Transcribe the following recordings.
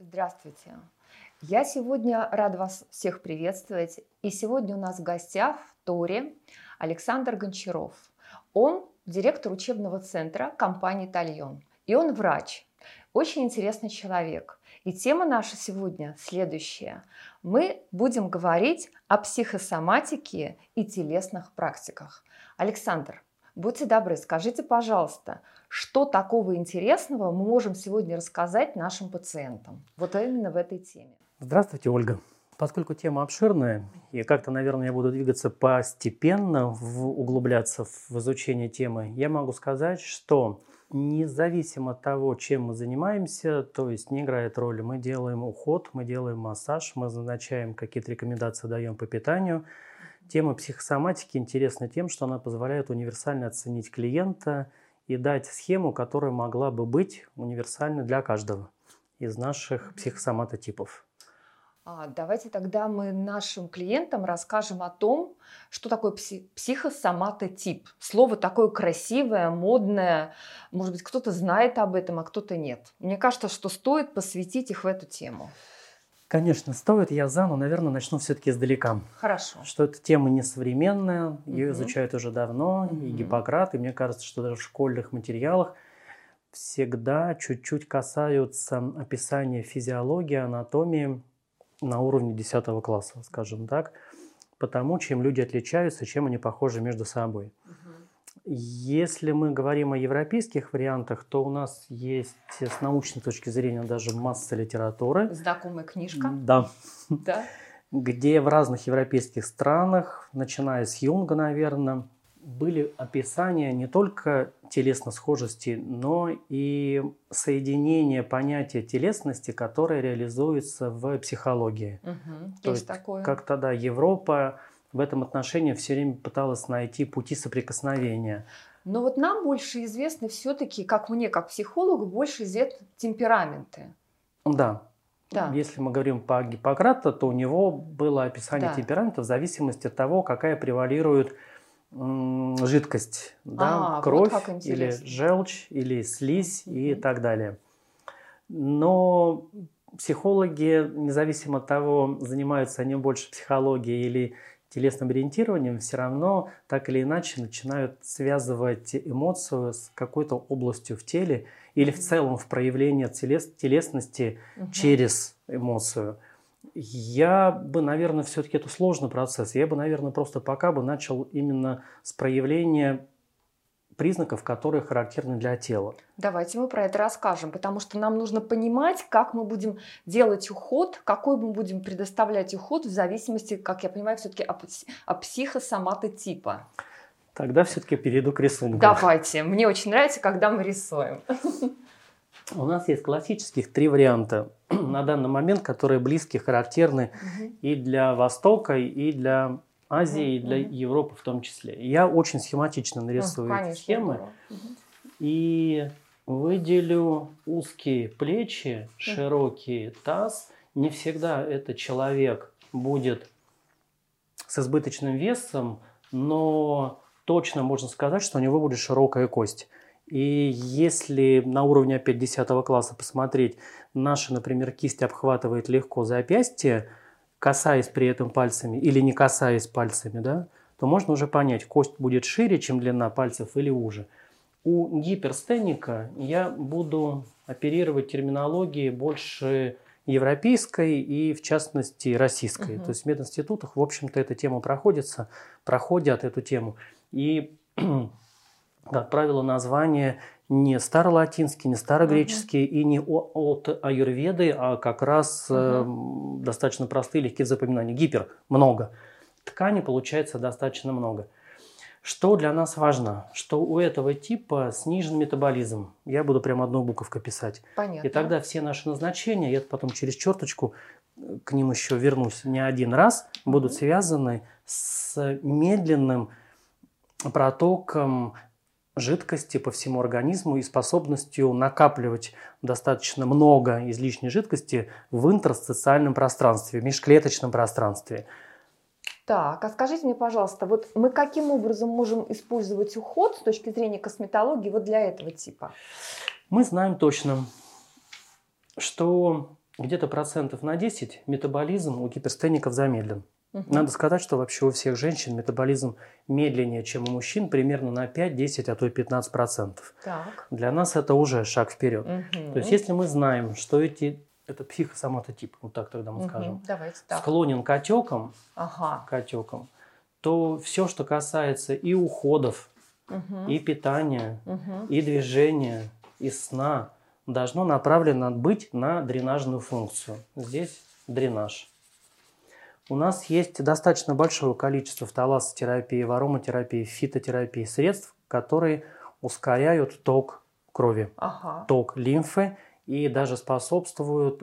Здравствуйте. Я сегодня рад вас всех приветствовать. И сегодня у нас в гостях в Торе Александр Гончаров. Он директор учебного центра компании «Тальон». И он врач. Очень интересный человек. И тема наша сегодня следующая. Мы будем говорить о психосоматике и телесных практиках. Александр, будьте добры, скажите, пожалуйста, что такого интересного мы можем сегодня рассказать нашим пациентам? Вот именно в этой теме. Здравствуйте, Ольга. Поскольку тема обширная, и как-то, наверное, я буду двигаться постепенно, в, углубляться в изучение темы, я могу сказать, что независимо от того, чем мы занимаемся, то есть не играет роли, мы делаем уход, мы делаем массаж, мы назначаем какие-то рекомендации, даем по питанию. Тема психосоматики интересна тем, что она позволяет универсально оценить клиента – и дать схему, которая могла бы быть универсальной для каждого из наших психосоматотипов. А, давайте тогда мы нашим клиентам расскажем о том, что такое пси- психосоматотип. Слово такое красивое, модное. Может быть, кто-то знает об этом, а кто-то нет. Мне кажется, что стоит посвятить их в эту тему. Конечно, стоит. Я за, но, наверное, начну все-таки издалека. Хорошо. Что эта тема не современная, ее угу. изучают уже давно, угу. и Гиппократ, и мне кажется, что даже в школьных материалах всегда чуть-чуть касаются описания физиологии, анатомии на уровне 10 класса, скажем так, потому чем люди отличаются, чем они похожи между собой. Угу. Если мы говорим о европейских вариантах, то у нас есть с научной точки зрения даже масса литературы. Знакомая книжка. Да. Да. Где в разных европейских странах, начиная с Юнга, наверное, были описания не только телесной схожести, но и соединение понятия телесности, которое реализуется в психологии. Угу, То есть, есть такое. Как тогда Европа в этом отношении все время пыталась найти пути соприкосновения. Но вот нам больше известны все-таки, как мне, как психологу, больше известны темпераменты. Да. Да. Если мы говорим по Гиппократу, то у него было описание да. темперамента в зависимости от того, какая превалирует жидкость, да, а, кровь вот или желчь или слизь mm-hmm. и так далее. Но психологи, независимо от того, занимаются они больше психологией или телесным ориентированием, все равно так или иначе начинают связывать эмоцию с какой-то областью в теле или в целом в проявлении телес, телесности угу. через эмоцию. Я бы, наверное, все-таки это сложный процесс. Я бы, наверное, просто пока бы начал именно с проявления признаков, которые характерны для тела. Давайте мы про это расскажем, потому что нам нужно понимать, как мы будем делать уход, какой мы будем предоставлять уход в зависимости, как я понимаю, все-таки от, от психосоматотипа. Тогда все-таки перейду к рисунку. Давайте. Мне очень нравится, когда мы рисуем. У нас есть классических три варианта на данный момент, которые близки, характерны угу. и для Востока, и для Азии и для Европы в том числе. Я очень схематично нарисую ну, эти схемы и выделю узкие плечи, широкий таз. Не всегда этот человек будет с избыточным весом, но точно можно сказать, что у него будет широкая кость. И если на уровне опять 10 класса посмотреть, наша, например, кисть обхватывает легко запястье, касаясь при этом пальцами или не касаясь пальцами, да, то можно уже понять, кость будет шире, чем длина пальцев или уже. У гиперстеника я буду оперировать терминологией больше европейской и, в частности, российской. Угу. То есть в мединститутах, в общем-то, эта тема проходится, проходят эту тему. И, как правило, название не старолатинский, не старогреческий uh-huh. и не от аюрведы, а как раз uh-huh. э, достаточно простые, легкие в запоминании. Гипер – много. Ткани получается достаточно много. Что для нас важно? Что у этого типа снижен метаболизм. Я буду прямо одну буковку писать. Понятно. И тогда все наши назначения, я потом через черточку э, к ним еще вернусь не один раз, будут связаны с медленным протоком жидкости по всему организму и способностью накапливать достаточно много излишней жидкости в интерстициальном пространстве, в межклеточном пространстве. Так, а скажите мне, пожалуйста, вот мы каким образом можем использовать уход с точки зрения косметологии вот для этого типа? Мы знаем точно, что где-то процентов на 10 метаболизм у гиперстеников замедлен. Угу. Надо сказать, что вообще у всех женщин метаболизм медленнее, чем у мужчин, примерно на 5-10, а то и 15%. Так. Для нас это уже шаг вперед. Угу. То есть если мы знаем, что эти это психосоматотип, вот так тогда мы угу, скажем, давайте так. склонен к отекам, ага. к отекам, то все, что касается и уходов, угу. и питания, угу. и движения, и сна, должно направлено быть на дренажную функцию. Здесь дренаж. У нас есть достаточно большое количество в талассотерапии, в ароматерапии, в фитотерапии средств, которые ускоряют ток крови, ага. ток лимфы и даже способствуют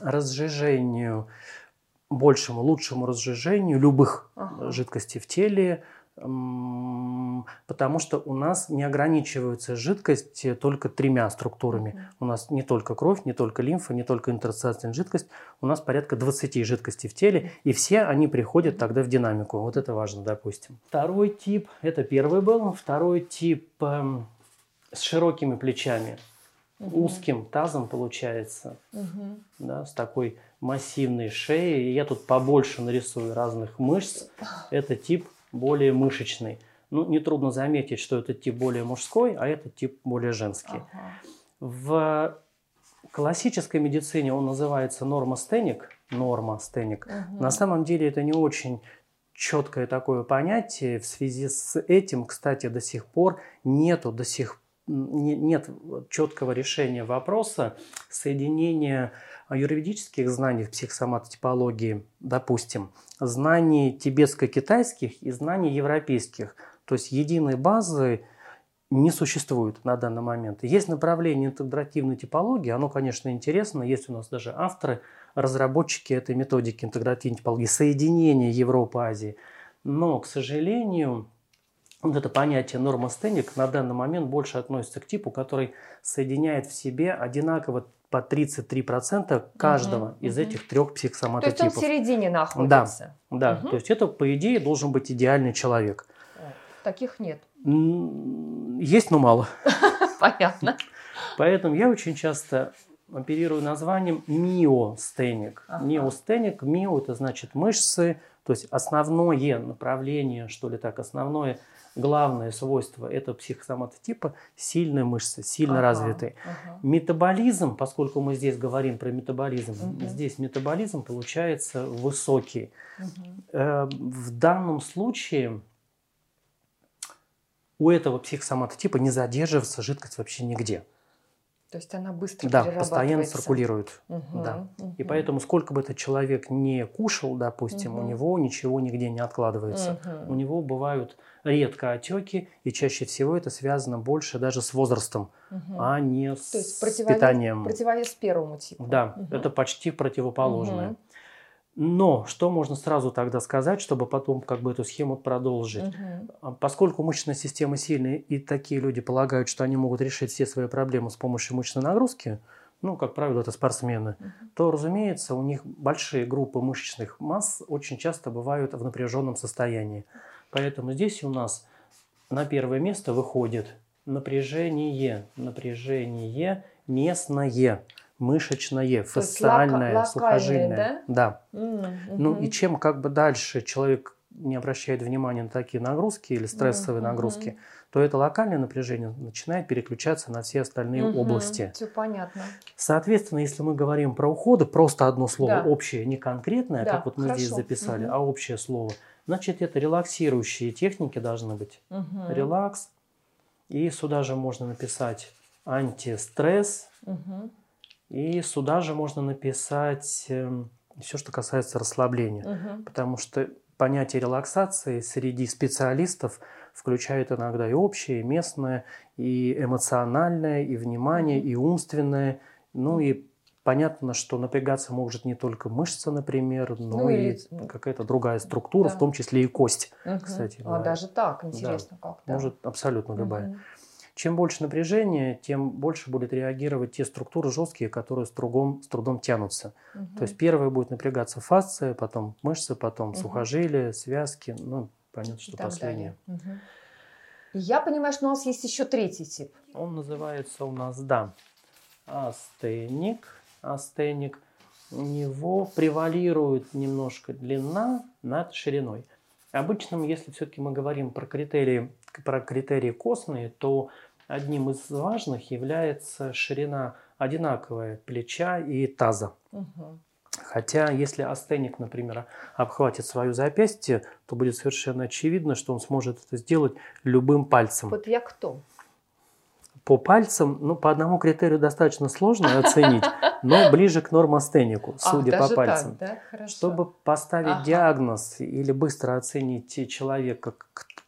разжижению, большему, лучшему разжижению любых ага. жидкостей в теле, потому что у нас не ограничиваются жидкости только тремя структурами. Mm-hmm. У нас не только кровь, не только лимфа, не только интерстициальная жидкость, у нас порядка 20 жидкостей в теле, и все они приходят тогда в динамику. Вот это важно, допустим. Второй тип, это первый был, второй тип э, с широкими плечами, угу. узким тазом получается, угу. да, с такой массивной шеей. Я тут побольше нарисую разных мышц. Это тип более мышечный. Ну, нетрудно заметить, что этот тип более мужской, а этот тип более женский. Ага. В классической медицине он называется нормостеник, нормостеник. Угу. На самом деле это не очень четкое такое понятие. В связи с этим, кстати, до сих пор нету до сих нет четкого решения вопроса соединения юридических знаний в психосоматотипологии, допустим, знаний тибетско-китайских и знаний европейских. То есть единой базы не существует на данный момент. Есть направление интегративной типологии, оно, конечно, интересно, есть у нас даже авторы, разработчики этой методики интегративной типологии, соединения Европы, Азии. Но, к сожалению, вот это понятие нормостеник на данный момент больше относится к типу, который соединяет в себе одинаково по 33% каждого угу, из угу. этих трех психосоматотипов. То есть он в середине находится. Да, да. Угу. то есть это, по идее, должен быть идеальный человек. Таких нет. Есть, но мало. Понятно. Поэтому я очень часто оперирую названием миостеник. Ага. Миостеник, мио – это значит мышцы, то есть основное направление, что ли так, основное – главное свойство этого психосоматотипа – сильные мышцы, сильно ага, развитые. Ага. Метаболизм, поскольку мы здесь говорим про метаболизм, угу. здесь метаболизм получается высокий. Угу. В данном случае у этого психосоматотипа не задерживается жидкость вообще нигде. То есть она быстро Да, постоянно циркулирует. Угу, да. Угу. И поэтому сколько бы этот человек не кушал, допустим, угу. у него ничего нигде не откладывается. Угу. У него бывают редко отеки, и чаще всего это связано больше даже с возрастом, угу. а не с, То есть противовес, питанием. Противовес первому типу. Да, угу. это почти противоположное. Угу. Но что можно сразу тогда сказать, чтобы потом как бы эту схему продолжить? Угу. Поскольку мышечная система сильная, и такие люди полагают, что они могут решить все свои проблемы с помощью мышечной нагрузки, ну, как правило, это спортсмены, угу. то, разумеется, у них большие группы мышечных масс очень часто бывают в напряженном состоянии. Поэтому здесь у нас на первое место выходит напряжение, напряжение местное мышечное, фасциальное, сухожильное. Да. да. Mm-hmm. Ну и чем как бы дальше человек не обращает внимания на такие нагрузки или стрессовые mm-hmm. нагрузки, то это локальное напряжение начинает переключаться на все остальные mm-hmm. области. Все понятно. Соответственно, если мы говорим про уходы, просто одно слово да. общее, не конкретное, да. как вот мы Хорошо. здесь записали, mm-hmm. а общее слово, значит это релаксирующие техники должны быть. Mm-hmm. Релакс. И сюда же можно написать антистресс. Mm-hmm и сюда же можно написать эм, все, что касается расслабления. Угу. Потому что понятие релаксации среди специалистов включает иногда и общее, и местное, и эмоциональное, и внимание, и умственное. Ну и понятно, что напрягаться может не только мышца, например, но ну, и или... какая-то другая структура, да. в том числе и кость, угу. кстати. А даже так, интересно да. как. Да. Может абсолютно любая. Угу. Чем больше напряжения, тем больше будет реагировать те структуры жесткие, которые с трудом, с трудом тянутся. Угу. То есть первое будет напрягаться фасция, потом мышцы, потом угу. сухожилия, связки, ну, понятно, что последнее. Угу. Я понимаю, что у нас есть еще третий тип. Он называется у нас, да, астеник. Астеник. у него превалирует немножко длина над шириной. Обычно, если все-таки мы говорим про критерии, про критерии костные, то одним из важных является ширина одинаковая плеча и таза. Угу. Хотя, если астеник, например, обхватит свое запястье, то будет совершенно очевидно, что он сможет это сделать любым пальцем. Вот я кто? По пальцам, ну, по одному критерию достаточно сложно оценить, но ближе к нормостенику, судя Ах, по пальцам. Так, да? Чтобы поставить Ага. диагноз или быстро оценить человека,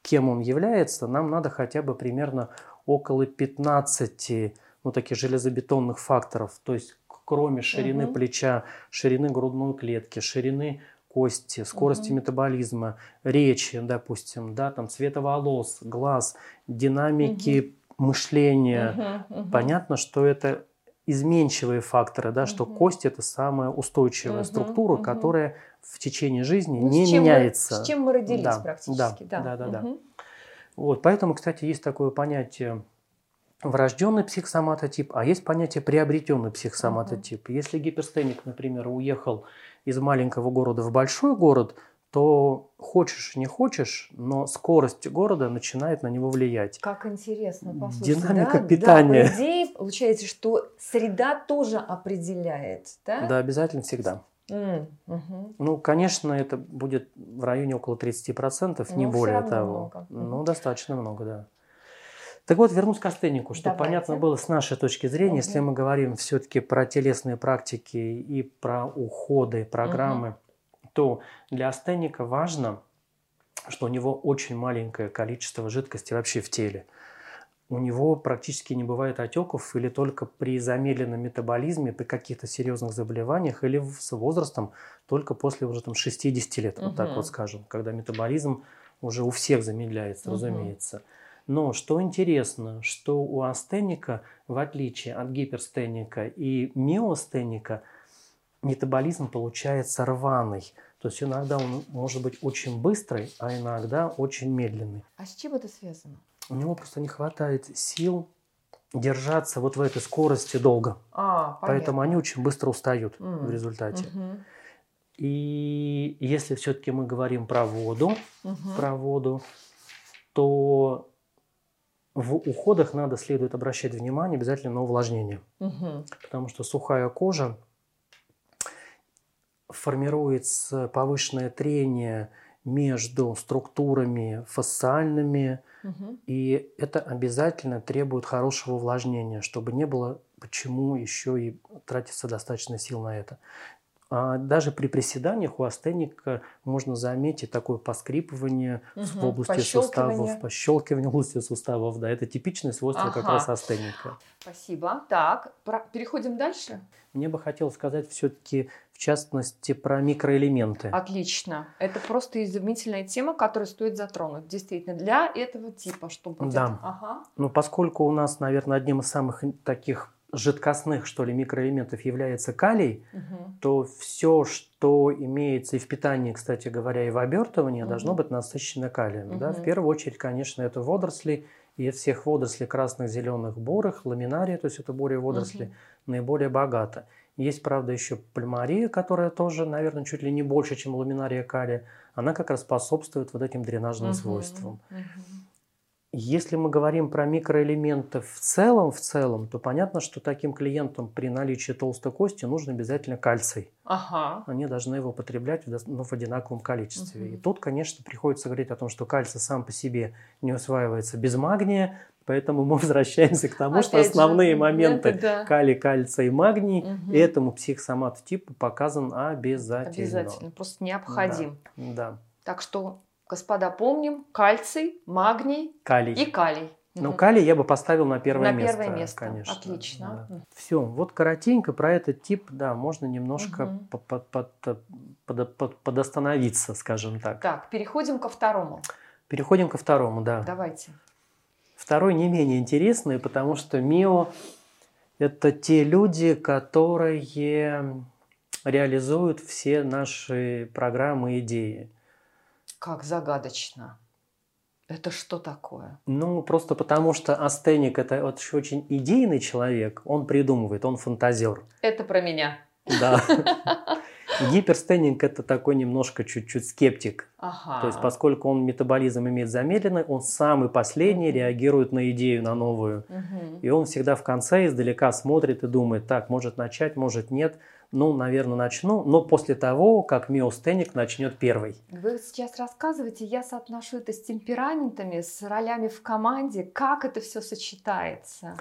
кем он является, нам надо хотя бы примерно около 15 ну, таких железобетонных факторов. То есть кроме ширины Мгм. плеча, ширины грудной клетки, ширины кости, скорости Мгм. метаболизма, речи, допустим, да, там цвета волос, глаз, динамики мышления, Мгм, мгм. Понятно, что это изменчивые факторы, да, что Мгм. кость это самая устойчивая Мгм, структура, мгм. которая в течение жизни Ну, не с чем мы- меняется. с чем мы родились Да, практически. да, да, да, да. Мгм. Вот, поэтому, кстати, есть такое понятие врожденный психосоматотип, а есть понятие приобретенный психосоматотип. Если гиперстеник, например, уехал из маленького города в большой город, то хочешь не хочешь, но скорость города начинает на него влиять. Как интересно, послушайте. Динамика да? питания. Да, по идее, получается, что среда тоже определяет, да? Да, обязательно всегда. Ну, конечно, это будет в районе около 30%, не Но всё более того. много. Ну, достаточно много, да. Так вот, вернусь к астеннику, чтобы Давайте. понятно было с нашей точки зрения, если Мгм. мы говорим все-таки про телесные практики и про уходы, программы, то для астенника важно, что у него очень маленькое количество жидкости вообще в теле. У него практически не бывает отеков или только при замедленном метаболизме, при каких-то серьезных заболеваниях или с возрастом только после уже там 60 лет, вот так вот скажем, когда метаболизм уже у всех замедляется, Мгм. разумеется. Но что интересно, что у астеника, в отличие от гиперстеника и миостеника, метаболизм получается рваный. То есть иногда он может быть очень быстрый, а иногда очень медленный. А с чем это связано? У него просто не хватает сил держаться вот в этой скорости долго. А, Поэтому они очень быстро устают М, в результате. Мгм, И если все-таки мы говорим про воду, мгм. про воду, то в уходах надо следует обращать внимание обязательно на увлажнение. Мгм. Потому что сухая кожа формируется повышенное трение между структурами фасциальными, Мгм. и это обязательно требует хорошего увлажнения, чтобы не было почему еще и тратится достаточно сил на это. А даже при приседаниях у астеника можно заметить такое поскрипывание в Мгм. области Пощелкивание. суставов, пощелкивание в области суставов. Да, это типичное свойство как Ага. раз астеника. Спасибо. Так, переходим дальше. Мне бы хотелось сказать все-таки, в частности, про микроэлементы. Отлично. Это просто изумительная тема, которую стоит затронуть. Действительно, для этого типа, что будет. Да. Ага. Ну, поскольку у нас, наверное, одним из самых таких жидкостных, что ли, микроэлементов является калий, Мгм. то все, что имеется и в питании, кстати говоря, и в обертывании, Мгм. должно быть насыщено калием. Да? В первую очередь, конечно, это водоросли, и из всех водорослей красных, зеленых, бурых, ламинария, то есть это бурые водоросли, Мгм. наиболее богато. Есть, правда, еще пальмария, которая тоже, наверное, чуть ли не больше, чем ламинария калия. Она как раз способствует вот этим дренажным Мгм. свойствам. Мгм. Если мы говорим про микроэлементы в целом, в целом, то понятно, что таким клиентам при наличии толстой кости нужен обязательно кальций. Ага. Они должны его потреблять в, ну, в одинаковом количестве. Мгм. И тут, конечно, приходится говорить о том, что кальций сам по себе не усваивается без магния, поэтому мы возвращаемся к тому, что Опять же, основные это моменты да. калий, кальций и магний Мгм. этому психосоматотипу показан обязательно. Обязательно, просто необходим. Да. Так что, господа, помним, кальций, магний Калий. и калий. Ну, Мгм. калий я бы поставил на первое На место. первое место. Конечно. Отлично. Мгм. Все, вот коротенько про этот тип, да, можно немножко Мгм. по- по- под- под- под- подостановиться, скажем так. Так, переходим ко второму. Переходим ко второму, да. Давайте. Второй не менее интересный, потому что МИО – это те люди, которые реализуют все наши программы и идеи. Как загадочно. Это что такое? Ну, просто потому что астеник – это очень идейный человек, он придумывает, он фантазер. Это про меня. Да. Гиперстенинг это такой немножко чуть-чуть скептик. Ага. То есть, поскольку он метаболизм имеет замедленный, он самый последний реагирует на идею, на новую. Мгм. И он всегда в конце издалека смотрит и думает, так, может начать, может нет. Ну, наверное, начну, но после того, как миостеник начнет первый. Вы сейчас рассказываете, я соотношу это с темпераментами, с ролями в команде. Как это все сочетается?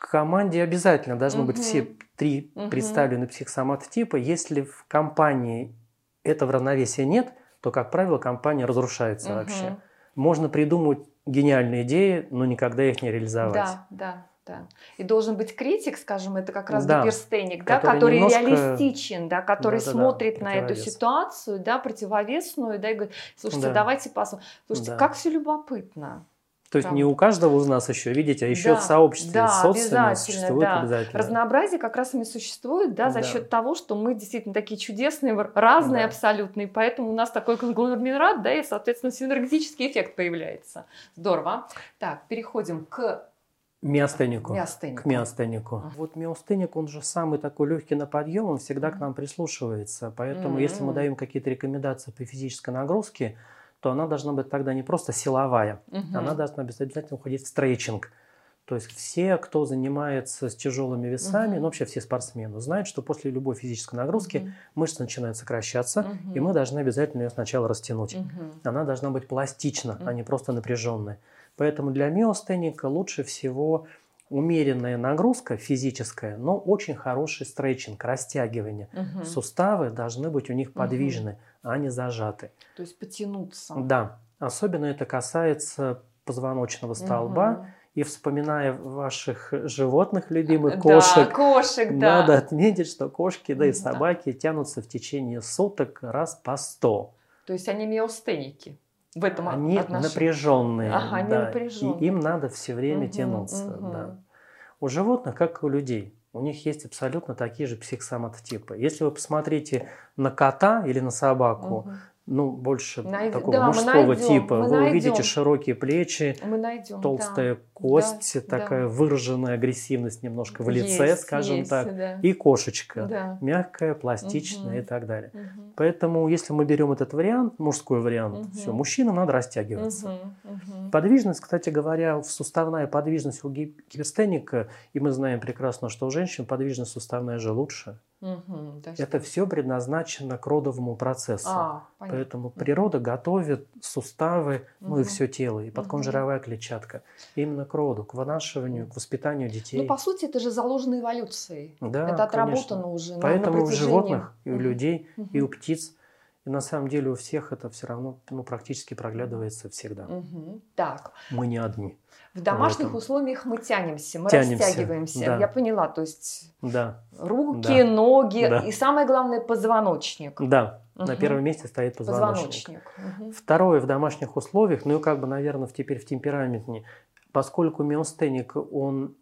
Команде обязательно должны быть Мгм. все три Мгм. представлены психосоматотипа. Если в компании этого равновесия нет, то, как правило, компания разрушается вообще. Мгм. Можно придумать гениальные идеи, но никогда их не реализовать. Да, да, да. И должен быть критик, скажем, это как раз Да. гиперстеник, да, Который немножко- реалистичен, да, который Да-да-да, смотрит на эту ситуацию, да, противовесную, да, и говорит, слушайте, Да. давайте посмотрим. Слушайте, Да. как все любопытно. То есть не у каждого из нас еще, видите, а еще Да, в сообществе, да, в социуме существует да. обязательно. Разнообразие как раз и существует, да, за Да. счет того, что мы действительно такие чудесные, разные Да. абсолютно, и поэтому у нас такой конгломерат, да, и, соответственно, синергетический эффект появляется. Здорово. Так, переходим к Миостенику. миостенику. К миостенику. Ага. Вот миостеник, он же самый такой легкий на подъем, он всегда к Мгм. нам прислушивается. Поэтому, если мы даем какие-то рекомендации по физической нагрузке, то она должна быть тогда не просто силовая, Мгм. она должна обязательно уходить в стрейчинг. То есть все, кто занимается с тяжелыми весами, Мгм. ну вообще все спортсмены, знают, что после любой физической нагрузки Мгм. мышца начинает сокращаться, Мгм. и мы должны обязательно ее сначала растянуть. Мгм. Она должна быть пластична, а Мгм. не просто напряженная. Поэтому для миостеника лучше всего умеренная нагрузка физическая, но очень хороший стретчинг, растягивание. Мгм. Суставы должны быть у них подвижны, а не зажаты. То есть потянуться. Да, особенно это касается позвоночного столба. Мгм. И вспоминая ваших животных любимых, Да, кошек, кошек, да. надо отметить, что кошки, да и Да. собаки тянутся в течение суток раз по сто. То есть они миостеники в этом Они отношении. напряженные. Ага, они да, напряженные. И им надо все время Мгм, тянуться. мгм. Да. У животных, как и у людей, у них есть абсолютно такие же психосоматотипы. Если вы посмотрите на кота или на собаку, Мгм. Ну, больше Найд- такого да, мужского найдем, типа, вы увидите найдем. широкие плечи, Мы найдем. толстая да. кость, да. такая выраженная агрессивность немножко в лице, Есть, скажем есть, так, да. и кошечка, Да. мягкая, пластичная Мгм. и так далее. Мгм. Поэтому, если мы берем этот вариант, мужской вариант, Мгм. все, мужчинам надо растягиваться. Мгм, мгм. Подвижность, кстати говоря, суставная подвижность у ги- гиперстеника, и мы знаем прекрасно, что у женщин подвижность суставная же лучше. Есть- Это все предназначено к родовому процессу. А, понятно. Поэтому природа готовит суставы, ну и все тело, и подконжировая клетчатка именно к роду, к вынашиванию, к воспитанию детей. Ну, по сути, это же заложено эволюцией. да, это отработано конечно. уже. на- Поэтому на у протяжении. животных, и у людей, и у птиц, и на самом деле у всех это все равно ну, практически проглядывается всегда. Мгм. Так, Мы не одни. В домашних этом. условиях мы тянемся, мы Тянемся, растягиваемся. да. Я поняла, то есть Да, руки, Да. ноги Да. и самое главное позвоночник. да. На Мгм. первом месте стоит позвоночник. Позвоночник. Мгм. Второе в домашних условиях, ну и как бы, наверное, теперь в темпераментнее, поскольку миостеник, он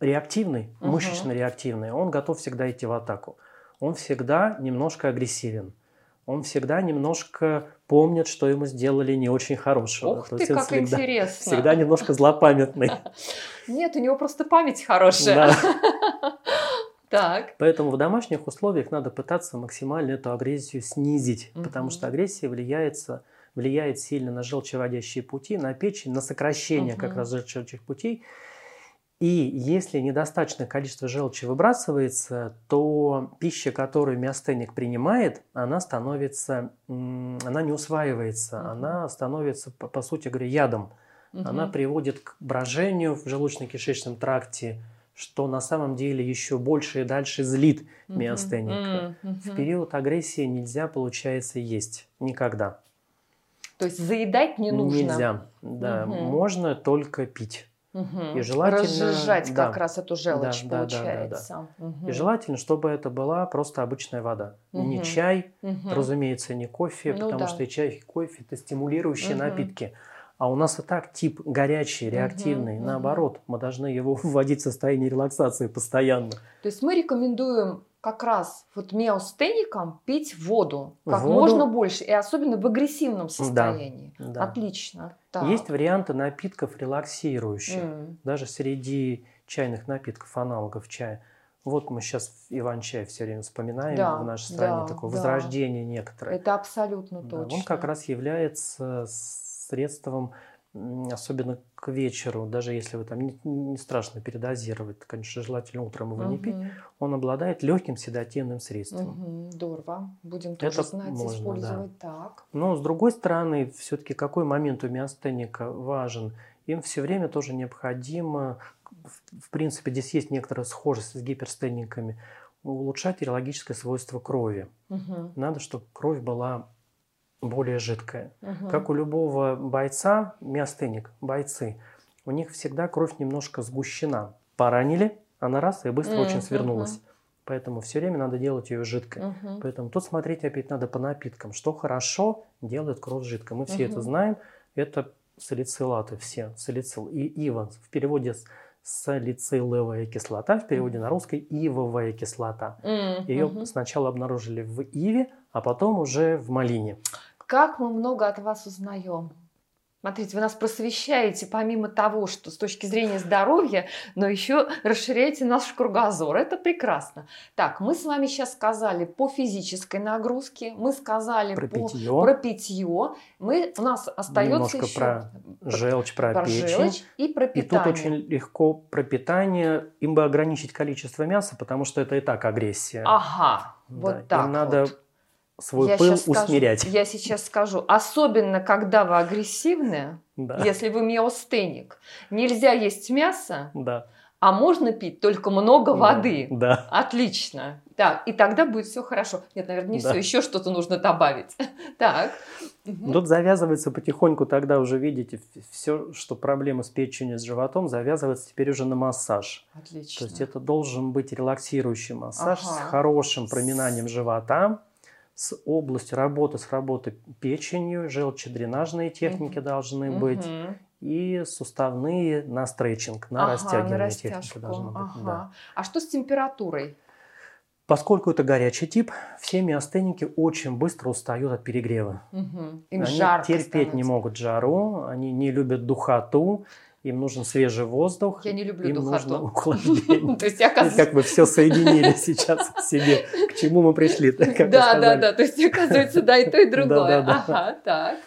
реактивный, Мгм. мышечно реактивный, он готов всегда идти в атаку. Он всегда немножко агрессивен. Он всегда немножко помнит, что ему сделали не очень хорошего. Ух То ты, как всегда, интересно. всегда немножко злопамятный. Нет, у него просто память хорошая. Да. Так. Поэтому в домашних условиях надо пытаться максимально эту агрессию снизить, потому что агрессия влияется, влияет сильно на желчеводящие пути, на печень, на сокращение как раз желчеводящих путей. И если недостаточное количество желчи выбрасывается, то пища, которую миостеник принимает, она становится, она не усваивается, Мгм. она становится, по, по сути говоря, ядом. Она Мгм. приводит к брожению в желудочно-кишечном тракте, что на самом деле еще больше и дальше злит Мгм. миостеника. М, В период агрессии нельзя, получается, есть. Никогда. То есть заедать не нужно. Нельзя. Да, Мгм. можно только пить. Мгм. И желательно- разжижать да. как раз эту желчь Да, да, да, да, да. получается. Мгм. И желательно, чтобы это была просто обычная вода. Не Мгм. чай, Мгм. разумеется, не кофе, Ну потому да. что и чай, и кофе – это стимулирующие Мгм. напитки. А у нас и так тип горячий, реактивный. мгм. Наоборот, мы должны его вводить в состояние релаксации постоянно. То есть мы рекомендуем как раз вот миостеникам пить воду как Воду. можно больше, и особенно в агрессивном состоянии. Да. Отлично. Так. Есть варианты напитков релаксирующих. М. Даже среди чайных напитков, аналогов чая. Вот мы сейчас Иван-чай все время вспоминаем Да, в нашей стране, да, такое да. возрождение некоторое. Это абсолютно Да, точно. он как раз является средством, особенно к вечеру, даже если вы там не, не страшно передозировать, конечно, желательно утром его не пить, он обладает легким седативным средством. мгм, Здорово. Будем Это тоже знать, можно, да. использовать так. Но с другой стороны, все-таки какой момент у миостеника важен? Им все время тоже необходимо, в- принципе, здесь есть некоторая схожесть с гиперстениками, улучшать реологическое свойство крови. Мгм, Надо, чтобы кровь была более жидкая. мгм. Как у любого бойца, миостеник, бойцы, у них всегда кровь немножко сгущена. Поранили, она раз и быстро Мгм, очень свернулась. Поэтому все время надо делать ее жидкой. Мгм. Поэтому тут смотреть опять надо по напиткам, что хорошо делает кровь жидкой. Мы все Мгм. это знаем. Это салицилаты все. Салицил и ива. В переводе салициловая кислота, в переводе на русский ивовая кислота. М, Ее сначала обнаружили в иве, а потом уже в малине. Как мы много от вас узнаем. Смотрите, вы нас просвещаете помимо того, что с точки зрения здоровья, но еще расширяете наш кругозор. Это прекрасно. Так, мы с вами сейчас сказали по физической нагрузке, мы сказали Про по, питье. про питье. Мы, у нас остается Немножко еще про Желчь, про, про печень. желчь и про И питание. тут очень легко про питание. Им бы ограничить количество мяса, потому что это и так агрессия. Ага, Да, вот им так надо вот. Свой Я пыл щас скажу- усмирять. я сейчас скажу, особенно когда вы агрессивны, Да. если вы миостеник, нельзя есть мясо, Да. а можно пить только много Да. воды. Да. Отлично. Так, и тогда будет все хорошо. Нет, наверное, не Да. все, еще что-то нужно добавить. Так. Тут завязывается потихоньку, тогда уже видите, все, что проблемы с печенью, с животом, завязывается теперь уже на массаж. Отлично. То есть это должен быть релаксирующий массаж с Ага. хорошим проминанием живота, с областью работы с работой печенью, желчедренажные техники Мгм. должны быть, Мгм. и суставные на стретчинг, на Ага, растягивание на техники должны быть. Ага. да. А что с температурой? Поскольку это горячий тип, все миостеники очень быстро устают от перегрева. Мгм. Им они терпеть не становится. могут жару, они не любят духоту, им нужен свежий воздух, Я не люблю им духоту. нужно охлаждение. То есть, я, Как бы все соединили сейчас в себе. К чему мы пришли? Да, да, да. То есть, оказывается, да, и то, и другое. Ага, так.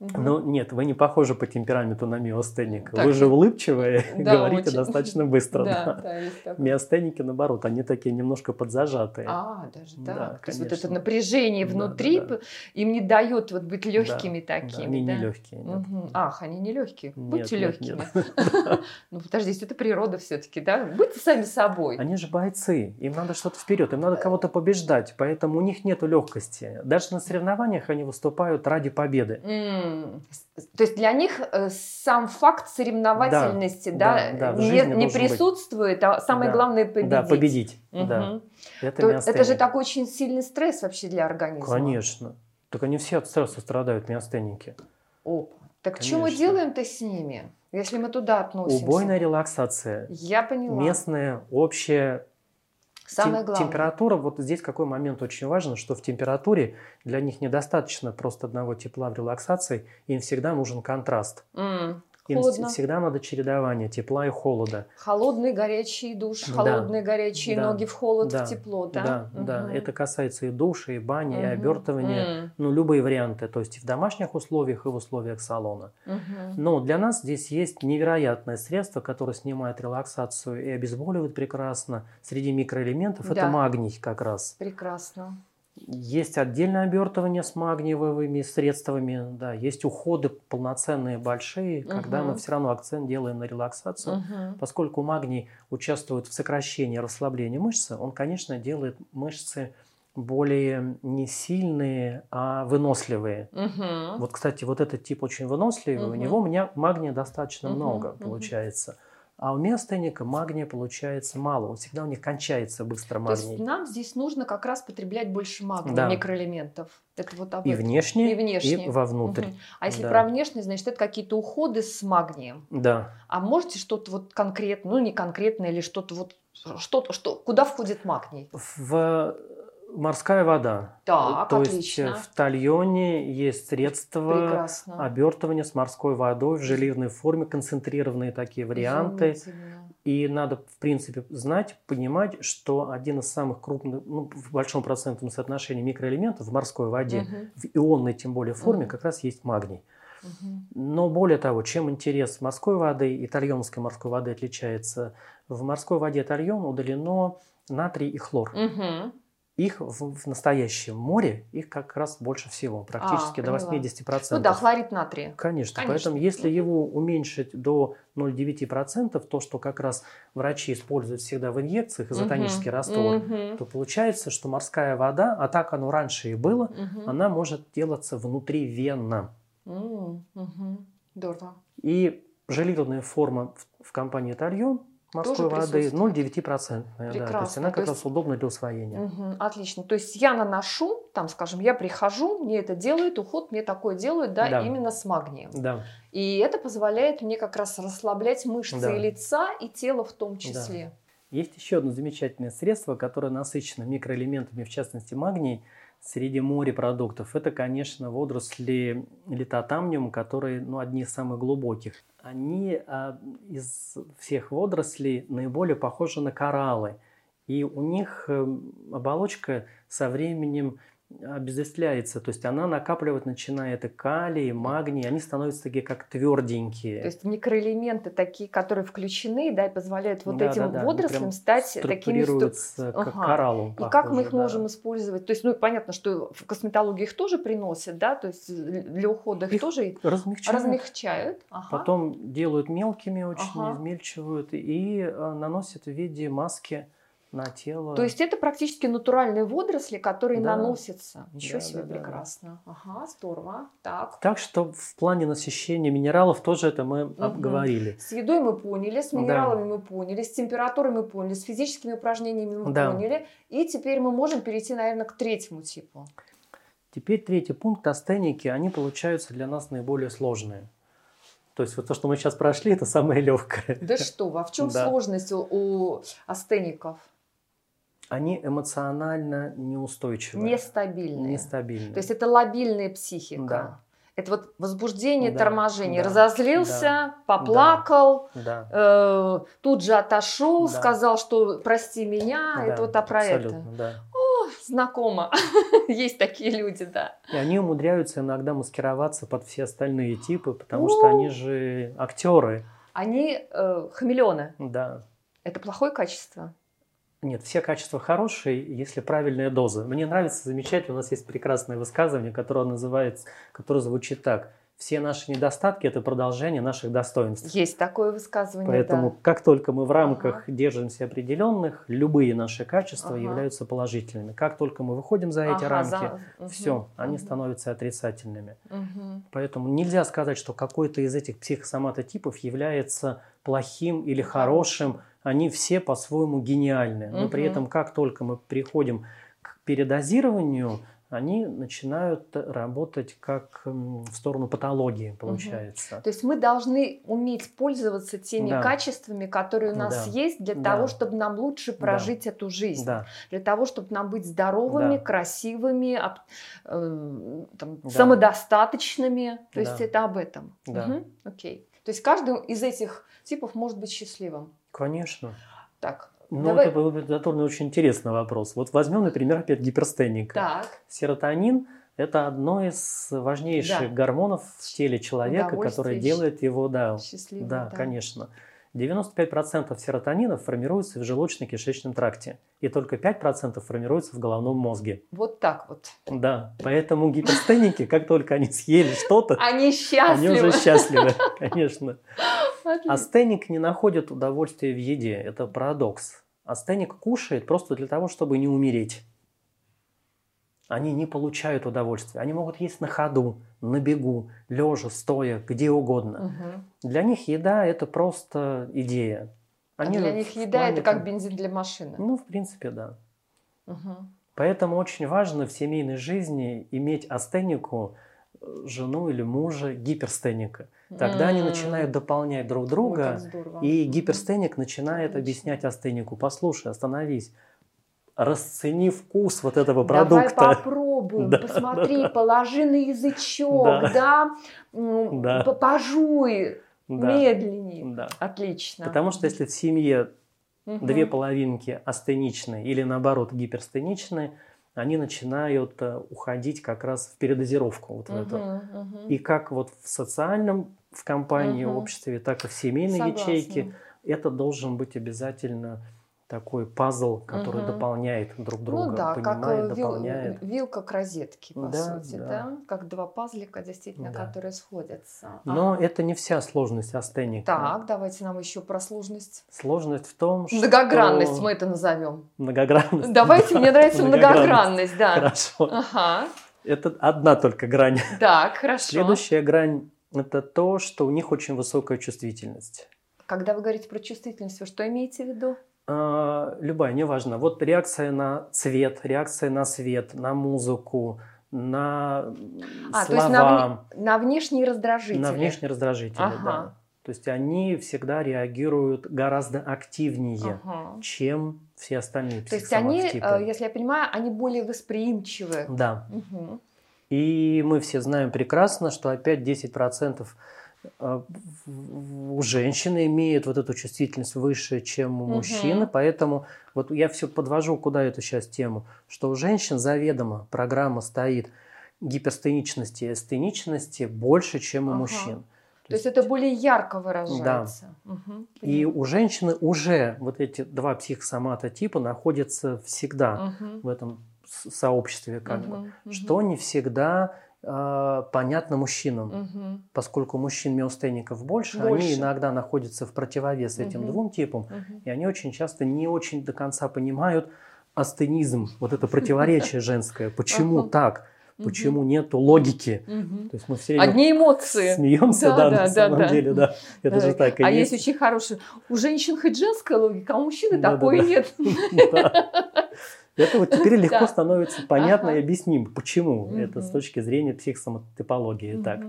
Мгм. Ну, нет, вы не похожи по темпераменту на миостеника. Так, Вы же улыбчивые, да, говорите очень. достаточно быстро. Да, да. да. Миостеники, наоборот, они такие немножко подзажатые. А, даже Да, так. То есть вот это напряжение Да, внутри да, да. им не дает вот быть Да, легкими да, такими. они да? не легкие. нет. Ах, они не легкие. Нет, Будьте нет, легкими. нет. Ну подождите, это природа все-таки, да? Будьте сами собой. Они же бойцы, им надо что-то вперед, им надо кого-то побеждать, поэтому у них нету легкости. Даже на соревнованиях они выступают ради победы. То есть для них э, сам факт соревновательности, да, да, да, не, не должен быть. присутствует, а самое Да, главное победить. Да, победить. Мгм. Да. Это, То- это же такой очень сильный стресс вообще для организма. Конечно. Так они все от стресса страдают, миостеники. Опа. Так что мы делаем-то с ними, если мы туда относимся? Убойная релаксация. Я поняла. Местная, общая Самое главное. Температура, вот здесь какой момент очень важен, что в температуре для них недостаточно просто одного тепла в релаксации, им всегда нужен контраст. М, Им Холодно. всегда надо чередование тепла и холода. Холодный горячий душ, Да. холодные горячие Да. ноги в холод, Да. в тепло, да? Да, да, Мгм. это касается и душа, и бани, и Мгм. обертывания. М, Ну, любые варианты, то есть и в домашних условиях, и в условиях салона. мгм. Но для нас здесь есть невероятное средство, которое снимает релаксацию и обезболивает прекрасно. Среди микроэлементов Да. это магний как раз. Прекрасно. Есть отдельное обертывание с магниевыми средствами, да, есть уходы полноценные, большие, когда Мгм. мы все равно акцент делаем на релаксацию. Мгм. Поскольку магний участвует в сокращении, расслаблении мышцы, он, конечно, делает мышцы более не сильные, а выносливые. Мгм. Вот, кстати, вот этот тип очень выносливый, у Мгм. него у меня магния достаточно Мгм, много получается. А у миостеника магния получается мало, он всегда у них кончается быстро То есть магний. нам здесь нужно как раз потреблять больше магния, Да. микроэлементов. Это вот об И этом. внешне, И внешне. и вовнутрь. Мгм. А если Да. про внешне, значит, это какие-то уходы с магнием. Да. А можете что-то вот конкретно, ну не конкретное, или что-то вот, что-то, что, куда входит магний? В морская вода. Так, То отлично. есть э, в тальоне есть средства Прекрасно. обертывания с морской водой в желирной форме, концентрированные такие варианты. И надо, в принципе, знать, понимать, что один из самых крупных, ну, в большом процентном соотношении микроэлементов в морской воде, Мгм. в ионной тем более форме, Мгм. как раз есть магний. Мгм. Но более того, чем интерес морской воды, итальянской морской воды отличается, в морской воде Тальон удалено натрий и хлор. Мгм. Их в, в настоящем море, их как раз больше всего, практически до А, поняла. 80%. Ну да, хлорид натрия. Конечно, Конечно. поэтому если его уменьшить до 0,9%, то, что как раз врачи используют всегда в инъекциях, изотонический Мгм. раствор, Мгм. то получается, что морская вода, а так оно раньше и было, Мгм. она может делаться внутривенно. Мгм. Здорово. И желированная форма в, в компании Тальон морской воды присутствует. 0,9%. Да, то есть она То как есть- раз удобна для усвоения. Мгм, Отлично. То есть я наношу, там, скажем, я прихожу, мне это делают, уход мне такое делают, да, Да. именно с магнием. Да, И это позволяет мне как раз расслаблять мышцы Да. и лица, и тела в том числе. Есть еще одно замечательное средство, которое насыщено микроэлементами, в частности магний, среди морепродуктов. Это, конечно, водоросли литотамниум, которые ну, одни из самых глубоких. Они а, из всех водорослей наиболее похожи на кораллы. И у них э, оболочка со временем обезветвляется, то есть она накапливать начинает и калий, и магний, они становятся такие как тверденькие. То есть микроэлементы такие, которые включены, да, и позволяют вот Да, этим да, да, водорослям стать такими... стру- структурируются Ага. кораллу. И как мы их да. можем использовать? То есть, ну, понятно, что в косметологии их тоже приносят, да, то есть для ухода их, Их тоже размягчают, размягчают. Ага. потом делают мелкими, очень Ага. измельчивают и э, наносят в виде маски на тело. То есть это практически натуральные водоросли, которые Да. наносятся. Ничего Да, себе, да, да, да. прекрасно. Ага, здорово. Так. Так что в плане насыщения минералов тоже это мы обговорили. С едой мы поняли, с Да. минералами мы поняли, с температурой мы поняли, с физическими упражнениями мы Да. поняли. И теперь мы можем перейти, наверное, к третьему типу. Теперь третий пункт астеники, они получаются для нас наиболее сложные. То есть вот то, что мы сейчас прошли, это самое легкое. Да что, а в чем Да. сложность у, у астеников? Они эмоционально неустойчивые, Нестабильные. нестабильные. То есть это лобильная психика. Да. Это вот возбуждение, Да, торможение. да, Разозлился, да, поплакал, да. э, тут же отошел, Да. сказал, что прости меня. да, это вот а про это. да. Знакомо. Есть такие люди, да. И они умудряются иногда маскироваться под все остальные типы, потому что они же актеры. Они э, хамелеоны. Да. Это плохое качество? Нет, все качества хорошие, если правильная доза. Мне нравится замечательно, у нас есть прекрасное высказывание, которое называется, которое звучит так. Все наши недостатки – это продолжение наших достоинств. Есть такое высказывание, Поэтому да. как только мы в рамках держимся определенных, любые наши качества Ага. являются положительными. Как только мы выходим за эти Ага, рамки, за- мгм, все, они мгм, становятся отрицательными. мгм. Поэтому нельзя сказать, что какой-то из этих психосоматотипов является плохим или хорошим. Они все по-своему гениальны. Но при этом, как только мы приходим к передозированию, они начинают работать как в сторону патологии, получается. То есть мы должны уметь пользоваться теми Да. качествами, которые у нас Да. есть, для Да. того, чтобы нам лучше Да. прожить эту жизнь. Да, Для того, чтобы нам быть здоровыми, Да. красивыми, ап- э, там, Да. самодостаточными. То есть Да. это об этом. Да. Мгм, Окей. То есть каждый из этих типов может быть счастливым. Конечно. Так, Ну, давай. это затронутый очень интересный вопрос. Вот возьмем, например, опять гиперстеника. Так, Серотонин – это одно из важнейших Да. гормонов в теле человека, которое делает его, да, счастливым. да, конечно. 95% серотонина формируется в желудочно-кишечном тракте, и только 5% формируется в головном мозге. Вот так вот. Да, поэтому гиперстеники, как только они съели что-то, Они они счастливы. уже счастливы, конечно. Отлично. Астеник не находит удовольствия в еде, это парадокс. Астеник кушает просто для того, чтобы не умереть. Они не получают удовольствия. Они могут есть на ходу, на бегу, лежа, стоя, где угодно. Мгм. Для них еда – это просто идея. А Они для в них еда плане это как бензин для машины. Ну, в принципе, да. Мгм. Поэтому очень важно в семейной жизни иметь астенику, э, жену или мужа, гиперстеника. Тогда они М. начинают дополнять друг Ой, друга, здорово. И гиперстеник начинает Отлично. объяснять астенику, послушай, остановись, расцени вкус вот этого Давай продукта. попробуем, Да, посмотри, да, да. положи на язычок, Да. да, Да. пожуй. Да. медленнее. Да. Отлично. Потому что если в семье Мгм. две половинки астеничные или наоборот гиперстеничные, они начинают э, уходить как раз в передозировку вот в Мгм, это. мгм. И как вот в социальном, в компании, в Мгм. обществе, так и в семейной Согласна. ячейке это должен быть обязательно такой пазл, который Мгм. дополняет друг друга, Ну да, как понимает, э, вил- дополняет. вилка к розетке, по Да, сути, да. да. Как два пазлика, действительно, Да. которые сходятся. Но Ага. это не вся сложность астеника. Так, давайте нам еще про сложность. Сложность в том, что... Многогранность мы это назовем. Многогранность. Давайте, мне нравится Многогранность. многогранность, да. Хорошо. Ага, Это одна только грань. так, хорошо. Следующая грань – это то, что у них очень высокая чувствительность. Когда вы говорите про чувствительность, вы что имеете в виду? А, любая, неважно. Вот реакция на цвет, реакция на свет, на музыку, на А, слова, то есть на, вне- на внешние раздражители. на внешние раздражители. Ага. Да. То есть они всегда реагируют гораздо активнее, Ага. чем все остальные То есть они, э, если я понимаю, они более восприимчивы. Да. Мгм. И мы все знаем прекрасно, что опять 10% э, у женщины имеет вот эту чувствительность выше, чем у Мгм. мужчины. Поэтому вот я все подвожу куда эту сейчас тему, что у женщин заведомо программа стоит гиперстеничности и астеничности больше, чем у Ага. мужчин. То есть это более ярко выражается. Мгм. И у женщины уже вот эти два психосомата типа находятся всегда Мгм. в этом сообществе, как бы, Мгм. Мгм. что не всегда э, понятно мужчинам. Мгм. поскольку мужчин миостеников больше, Больше. они иногда находятся в противовес этим двум типам, Мгм. и они очень часто не очень до конца понимают астенизм, вот это противоречие женское. Почему так? Почему нету логики? Мгм. То есть мы все Одни эмоции. смеемся, Да, да, да, на да, самом да. деле, да. Это Да. же так и а есть. есть очень хороший. У женщин хоть женская логика, а у мужчины Да, да, такой да. нет. Это вот теперь легко становится понятно и объяснимо, почему. Это с точки зрения психосоматипологии. Так.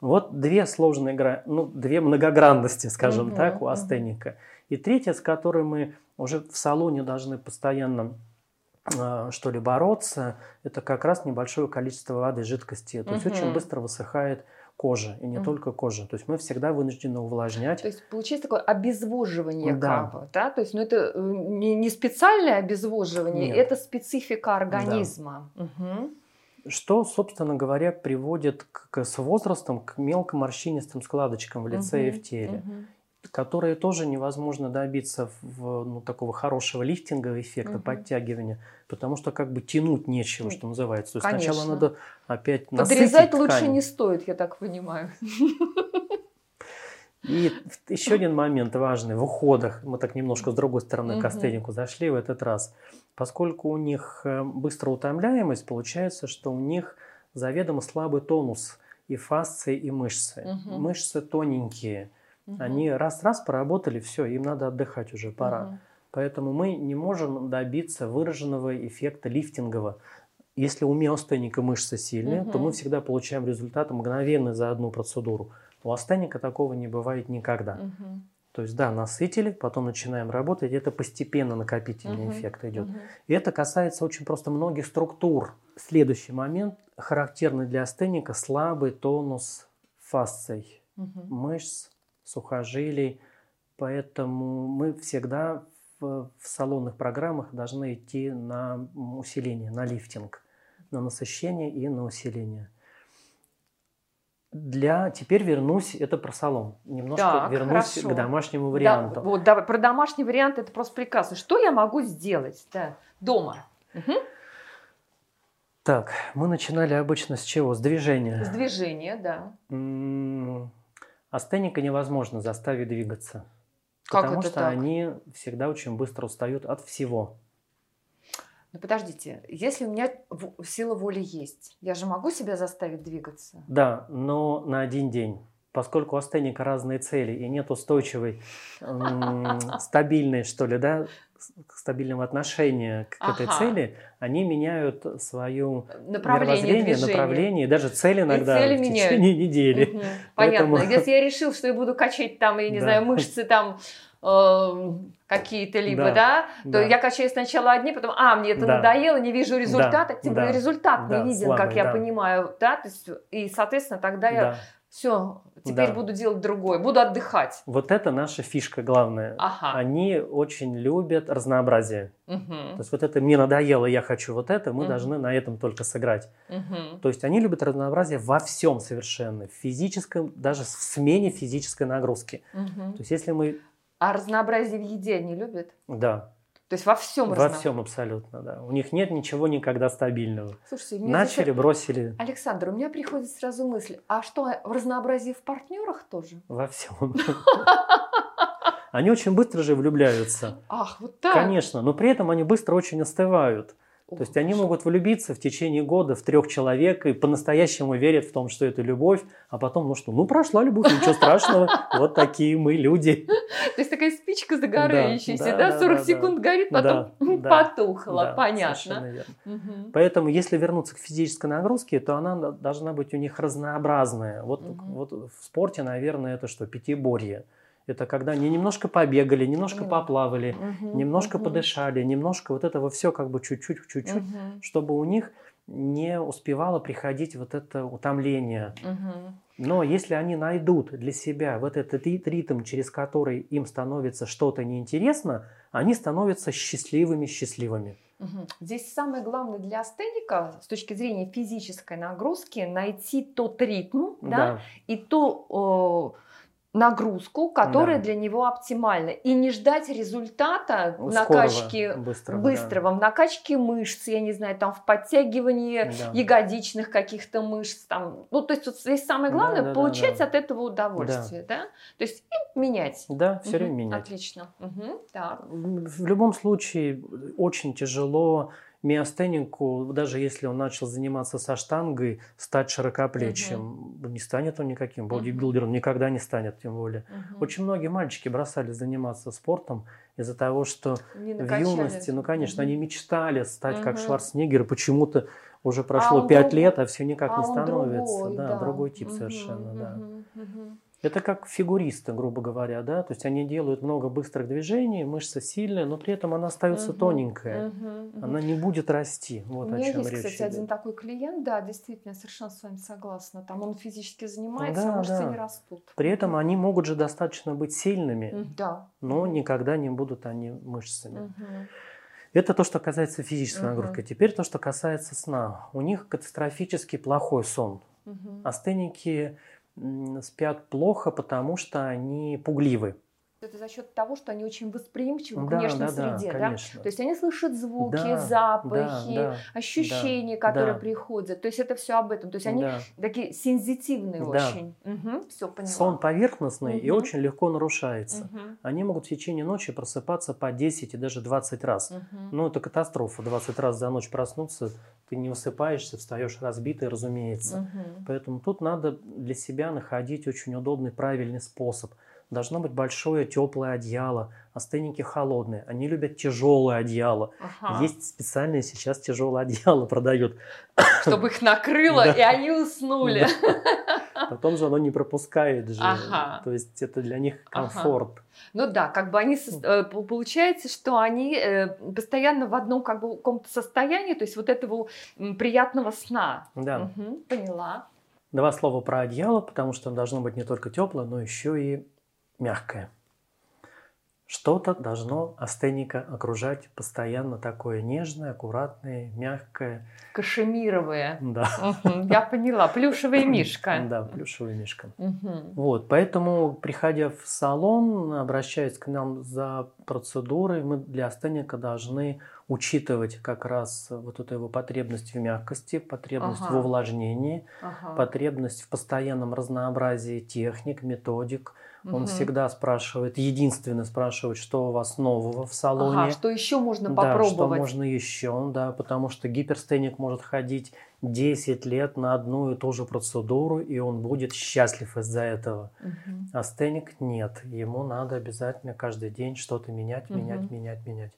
Вот две сложные ну, две многогранности, скажем так, у астеника. И третья, с которой мы уже в салоне должны постоянно э, что ли бороться, это как раз небольшое количество воды, жидкости. То есть очень быстро высыхает кожа, и не Мгм. только кожа. То есть мы всегда вынуждены увлажнять. То есть получается такое обезвоживание Да. бы, да? То есть, ну это э, не, не специальное обезвоживание, Нет. это специфика организма. Мгм. Что, собственно говоря, приводит к, к- с возрастом к мелкоморщинистым складочкам в лице и в теле. Мгм. Которые тоже невозможно добиться в ну, такого хорошего лифтингового эффекта, Мгм. подтягивания, потому что как бы тянуть нечего, что называется. То есть Конечно. сначала надо опять Подрезать насытить лучше ткань. не стоит, я так понимаю. И еще один момент важный в уходах, мы так немножко с другой стороны к астенику зашли в этот раз, поскольку у них э, быстрая утомляемость, получается, что у них заведомо слабый тонус и фасции, и мышцы. Мышцы тоненькие, Они раз-раз поработали, все, им надо отдыхать уже, пора. Мгм. Поэтому мы не можем добиться выраженного эффекта лифтингового. Если у миостеника мышцы сильные, то Мгм. мы всегда получаем результат мгновенный за одну процедуру. У астеника такого не бывает никогда. Мгм. То есть, да, насытили, потом начинаем работать, это постепенно накопительный Мгм. эффект идет. Мгм. И это касается очень просто многих структур. Следующий момент, характерный для астеника, слабый тонус фасций Мгм. мышц, сухожилий. Поэтому мы всегда в, в салонных программах должны идти на усиление, на лифтинг, на насыщение и на усиление. Для теперь вернусь, это про салон. Немножко Так, вернусь хорошо. к домашнему Да, варианту. вот, давай, про домашний вариант это просто прекрасно. Что я могу сделать да, дома? Мгм. Так, мы начинали обычно с чего? С движения. С движения, да. М, Астеника невозможно заставить двигаться. Как потому что так? они всегда очень быстро устают от всего. Ну подождите, если у меня сила воли есть, я же могу себя заставить двигаться? Да, но на один день. Поскольку у астеника разные цели и нет устойчивой, стабильной, что ли, да, стабильного отношения к этой Ага. цели, они меняют свое Направление направление, и даже цель иногда цели в меняют. течение недели. Поэтому- Понятно. Если я решил, что я буду качать там, я не Да. знаю, мышцы там эм, какие-то либо, Да. да, то Да. я качаю сначала одни, потом, а, мне это Да. надоело, не вижу результата, тем более да. результат Да, не виден, как слабый, я да. понимаю, да, то есть, и, соответственно, тогда я Да. все, теперь Да. буду делать другое, буду отдыхать. Вот это наша фишка главная. Ага. Они очень любят разнообразие. Мгм. То есть вот это мне надоело, я хочу вот это, мы Мгм. должны на этом только сыграть. Мгм. То есть они любят разнообразие во всем совершенно, в физическом, даже в смене физической нагрузки. Мгм. То есть если мы, А разнообразие в еде они любят? да, То есть во всем во разно- всем абсолютно, да. У них нет ничего никогда стабильного. Слушайте, здесь- Начали, бросили Александр, у меня приходит сразу мысль, а что, в разнообразии в партнерах тоже? во всем. Они очень быстро же влюбляются. Ах, вот так? Конечно, но при этом они быстро очень остывают. То есть они могут влюбиться в течение года в трех человек и по-настоящему верят в том, что это любовь, а потом, ну что, ну прошла любовь, ничего страшного, вот такие мы люди. То есть такая спичка загорающаяся, да, да, да, 40 да, секунд горит, потом потухла, понятно. Поэтому, если вернуться к физической нагрузке, то она на- должна быть у них разнообразная. Вот в спорте, наверное, это что? Пятиборье. Это когда они немножко побегали, немножко поплавали, Мгм, немножко мгм, подышали, немножко вот этого все как бы чуть-чуть, чуть-чуть, мгм, чтобы у них не успевало приходить вот это утомление. мгм. Но если они найдут для себя вот этот ри- ритм, через который им становится что-то неинтересно, они становятся счастливыми-счастливыми. Мгм. Здесь самое главное для астеника с точки зрения физической нагрузки найти тот ритм да, и ту о, нагрузку, которая Да. для него оптимальна. И не ждать результата Ну, накачки скорого, быстрого, да. быстрого, в накачке мышц, я не знаю, там в подтягивании Да. ягодичных каких-то мышц. Там. Ну, то есть вот здесь самое Да, главное да, да, получать да. от этого удовольствие. Да. То есть и менять. Да, все время Мгм. менять. Отлично. Мгм. Так. В любом случае очень тяжело миостенику, даже если он начал заниматься со штангой, стать широкоплечим. Не станет он никаким бодибилдером, никогда не станет, тем более. Мгм. Очень многие мальчики бросали заниматься спортом из-за того, что в юности, ну, конечно, Мгм. они мечтали стать как Мгм. Шварценеггер, почему-то уже прошло он пять другой. лет, а все никак А не становится. другой, да, да. другой тип Мгм, совершенно, да. мгм, мгм. Это как фигуристы, грубо говоря, да, то есть они делают много быстрых движений, мышца сильная, но при этом она остается Мгм, тоненькая. мгм, мгм. Она не будет расти. Вот У о меня чем есть, речь кстати, идет. один такой клиент, да, действительно, совершенно с вами согласна. Там он физически занимается, Да, а мышцы да. не растут. При этом они могут же достаточно быть сильными, Да. но никогда не будут они мышцами. Мгм. Это то, что касается физической Мгм. нагрузки. Теперь то, что касается сна. У них катастрофически плохой сон. Мгм. Астеники спят плохо, потому что они пугливы. Это за счет того, что они очень восприимчивы к Да, внешней да, да, среде, да? конечно. То есть они слышат звуки, Да, запахи, да, да, ощущения, да, которые да. приходят. То есть это все об этом. То есть они да. такие сензитивные Да. очень. все поняла. Сон поверхностный и Мгм. очень легко нарушается. Мгм. Они могут в течение ночи просыпаться по 10 и даже 20 раз. Мгм. Ну, это катастрофа. 20 раз за ночь проснуться, ты не высыпаешься, встаешь разбитый, разумеется. Мгм. Поэтому тут надо для себя находить очень удобный, правильный способ. Должно быть большое теплое одеяло. Астеники холодные. Они любят тяжелое одеяло. Ага. Есть специальные сейчас тяжелое одеяло продают. Чтобы их накрыло, Да. и они уснули. Потом же оно не пропускает же. Ага. То есть это для них Ага. комфорт. Ну да, как бы они, сос- э, по- получается, что они э, постоянно в одном как бы каком-то состоянии, то есть вот этого приятного сна. Да. Мгм, поняла. Два слова про одеяло, потому что оно должно быть не только теплое, но еще и мягкое. Что-то должно астеника окружать постоянно такое нежное, аккуратное, мягкое. Кашемировые. Да, Я поняла. Плюшевая мишка. да, плюшевый мишка. Вот, поэтому, приходя в салон, обращаясь к нам за процедурой, мы для астеника должны учитывать как раз вот эту его потребность в мягкости, потребность Ага. в увлажнении, Ага. потребность в постоянном разнообразии техник, методик. Он Мгм. всегда спрашивает, единственно спрашивает, что у вас нового в салоне. Ага, что еще можно Да, что попробовать? можно еще, да, потому что гиперстеник может ходить 10 лет на одну и ту же процедуру, и он будет счастлив из-за этого. Мгм. А стеник нет, ему надо обязательно каждый день что-то менять, менять, Мгм. менять, менять.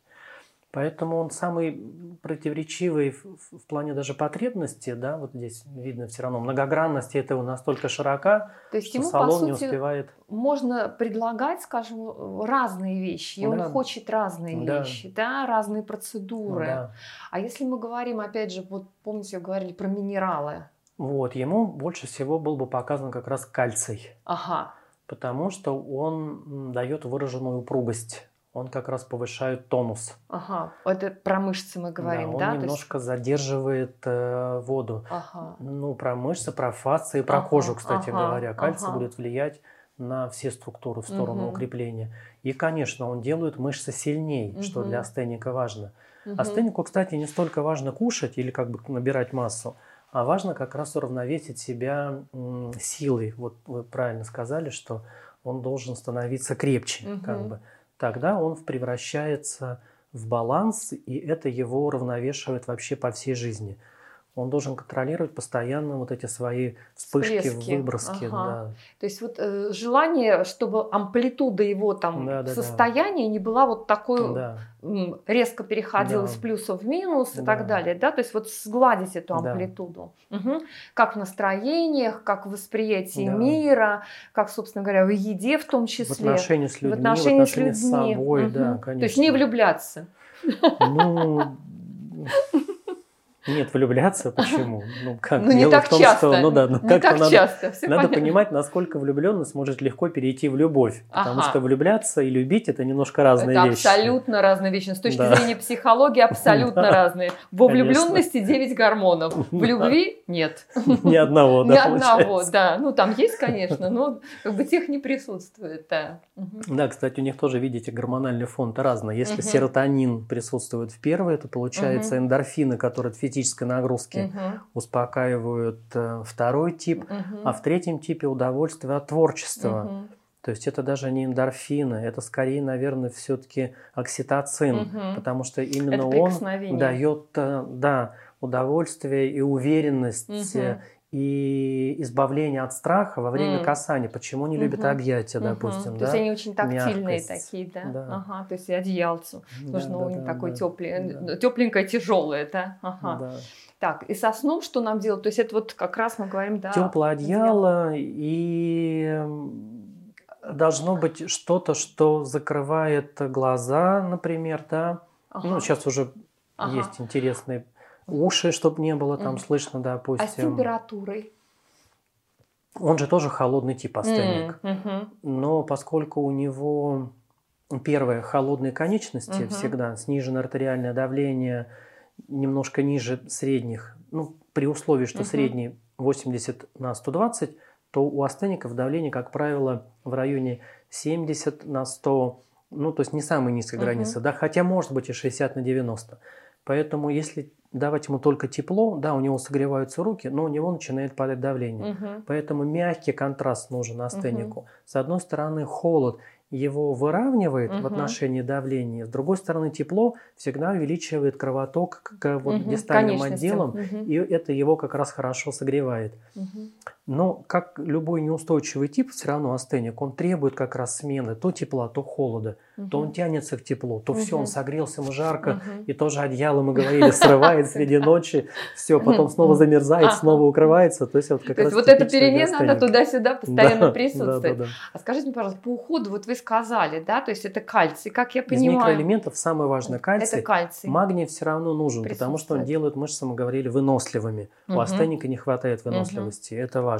Поэтому он самый противоречивый в, в- плане даже потребности, да, вот здесь видно все равно, многогранность этого настолько широка, То есть что ему, по салон не сути, успевает. можно предлагать, скажем, разные вещи, и он Да. хочет разные Да. вещи, да, разные процедуры. Да. А если мы говорим, опять же, вот помните, говорили про минералы, Вот, ему больше всего был бы показан как раз кальций. Ага. Потому что он дает выраженную упругость. Он как раз повышает тонус. Ага, это про мышцы мы говорим, да? Он да? немножко есть... задерживает э, воду. Ага. Ну, про мышцы, про фасции, про ага, кожу, кстати ага, говоря. Кальций ага. будет влиять на все структуры в сторону угу. укрепления. И, конечно, он делает мышцы сильнее, угу. что для астеника важно. Угу. Астенику, кстати, не столько важно кушать или как бы набирать массу, а важно как раз уравновесить себя силой. Вот вы правильно сказали, что он должен становиться крепче, Мгм. как бы. Тогда он превращается в баланс, и это его уравновешивает вообще по всей жизни. Он должен контролировать постоянно вот эти свои вспышки, Всплески. выброски. Ага. То есть вот э, желание, чтобы амплитуда его там Да, да, да. состояния не была вот такой Да. резко переходила Да. с плюса в минус и Да. так далее, да, то есть вот сгладить эту Да. амплитуду, Мгм. как в настроениях, как в восприятии Да. мира, как, собственно говоря, в еде в том В числе, отношении с людьми, в отношении, с с людьми, собой, да, Мгм. конечно. то есть не влюбляться. Ну, нет, влюбляться почему? Ну, как? Ну, не Дело так в том, часто. Что, ну да, ну, не как-то так надо, часто. всё надо понятно. понимать, насколько влюбленность может легко перейти в любовь. Потому Ага. что влюбляться и любить это немножко разные это вещи. абсолютно разные вещи. С точки Да. зрения психологии абсолютно разные. Во влюбленности 9 гормонов. В любви нет. Ни одного, Ни да, одного, получается. да. Ну, там есть, конечно, но как бы тех не присутствует, да. Да, кстати, у них тоже, видите, гормональный фонд разный. Если серотонин присутствует в первой, то получается эндорфины, которые от физической нагрузки Мгм. успокаивают э, второй тип, Мгм. а в третьем типе удовольствие от творчества. Мгм. То есть это даже не эндорфины, это скорее, наверное, все-таки окситоцин, Мгм. потому что именно он дает, э, да, удовольствие и уверенность Мгм. И избавление от страха во время М. касания. Почему не любят Мгм. объятия, допустим, То да? есть они очень тактильные Мягкость. такие, да? Да. Ага, то есть и одеялцу. Да, Нужно да, у них да, такой да. теплый, Да. тепленькое, тяжелое, да? Ага. Да. Так, и со сном что нам делать? То есть это вот как раз мы говорим, да. Теплое одеяло и м, должно быть что-то, что закрывает глаза, например, да. Ага. Ну, сейчас уже Ага. есть интересные уши, чтобы не было там Мгм. слышно, А с допустим. температурой? Он же тоже холодный тип астеник. М, мгм. Но поскольку у него первое холодные конечности Мгм. всегда, сниженное артериальное давление немножко ниже средних, ну, при условии, что Мгм. средний 80 на 120, то у астеников давление, как правило, в районе 70 на 100, ну, то есть не самая низкая Мгм. граница, да, хотя может быть и 60 на 90. Поэтому если давать ему только тепло, да, у него согреваются руки, но у него начинает падать давление. Мгм. Поэтому мягкий контраст нужен астенику. С одной стороны, холод его выравнивает в Мгм. отношении давления, с другой стороны, тепло всегда увеличивает кровоток к вот Мгм. дистальным отделам, Мгм. и это его как раз хорошо согревает. Мгм. Но как любой неустойчивый тип, все равно астеник, он требует как раз смены то тепла, то холода, то он тянется к теплу, то все, он согрелся, ему жарко, Мгм. и тоже одеяло, мы говорили, срывает среди ночи, все, потом снова замерзает, снова укрывается. То есть вот как раз вот эта перемена, она туда-сюда постоянно присутствует. А скажите мне, пожалуйста, по уходу, вот вы сказали, да, то есть это кальций, как я Из понимаю. микроэлементов самое важное кальций. Это кальций. Магний все равно нужен, потому что он делает мышцы, мы говорили, выносливыми. У астеника не хватает выносливости, это важно.